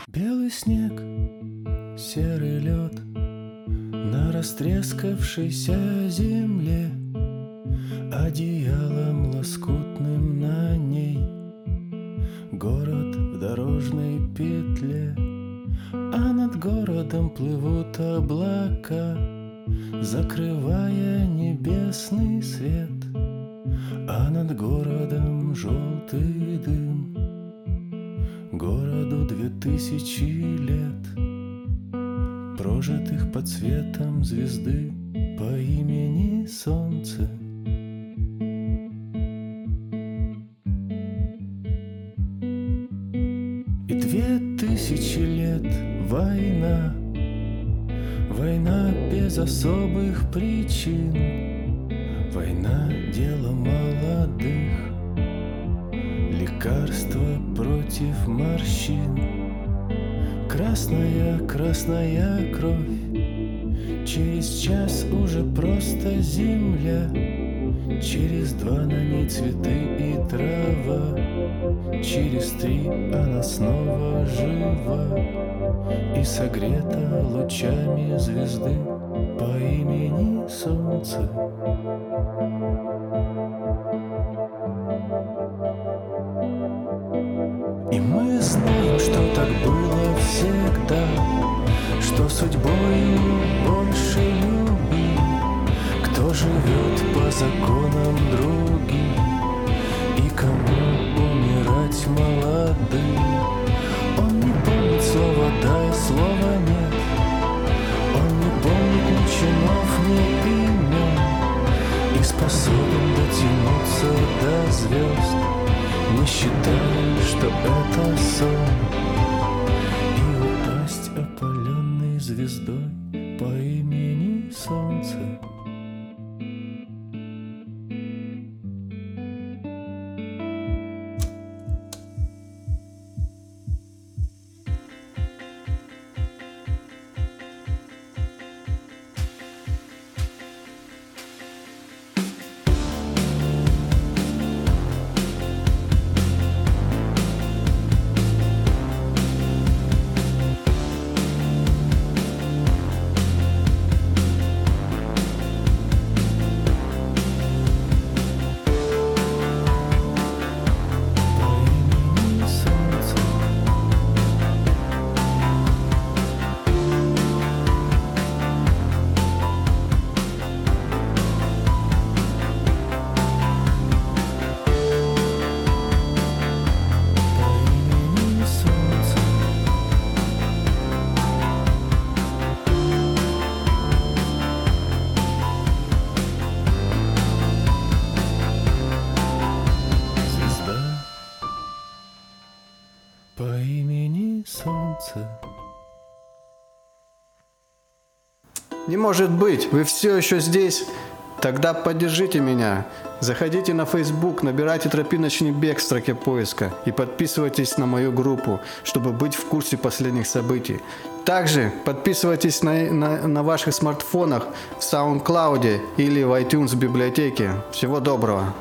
Белый снег, серый лед, На растрескавшейся земле Одеялом лоскутным на ней. Город в дорожной петле А над городом плывут облака Закрывая небесный свет. А над городом желтый дым. Городу две тысячи лет Прожитых под светом звезды По имени Солнце тысячи лет война. Война без особых причин. Война — дело молодых. Лекарство против морщин. Красная, красная кровь. Через час уже просто земля Через два на ней цветы и трава Через три она снова жива. И согрета лучами звезды По имени Солнце законам другим. И кому умирать молодым? Он не помнит слова «дай», слова «нет» Он не помнит ни чинов, ни имен. И способен дотянуться до звезд. Не считая, что это сон. И упасть опаленной звездой может быть, вы все еще здесь? Тогда поддержите меня. Заходите на Facebook, набирайте «Тропиночный бег» в строке поиска и подписывайтесь на мою группу, чтобы быть в курсе последних событий. Также подписывайтесь на, на, на ваших смартфонах в SoundCloud или в iTunes библиотеке. Всего доброго!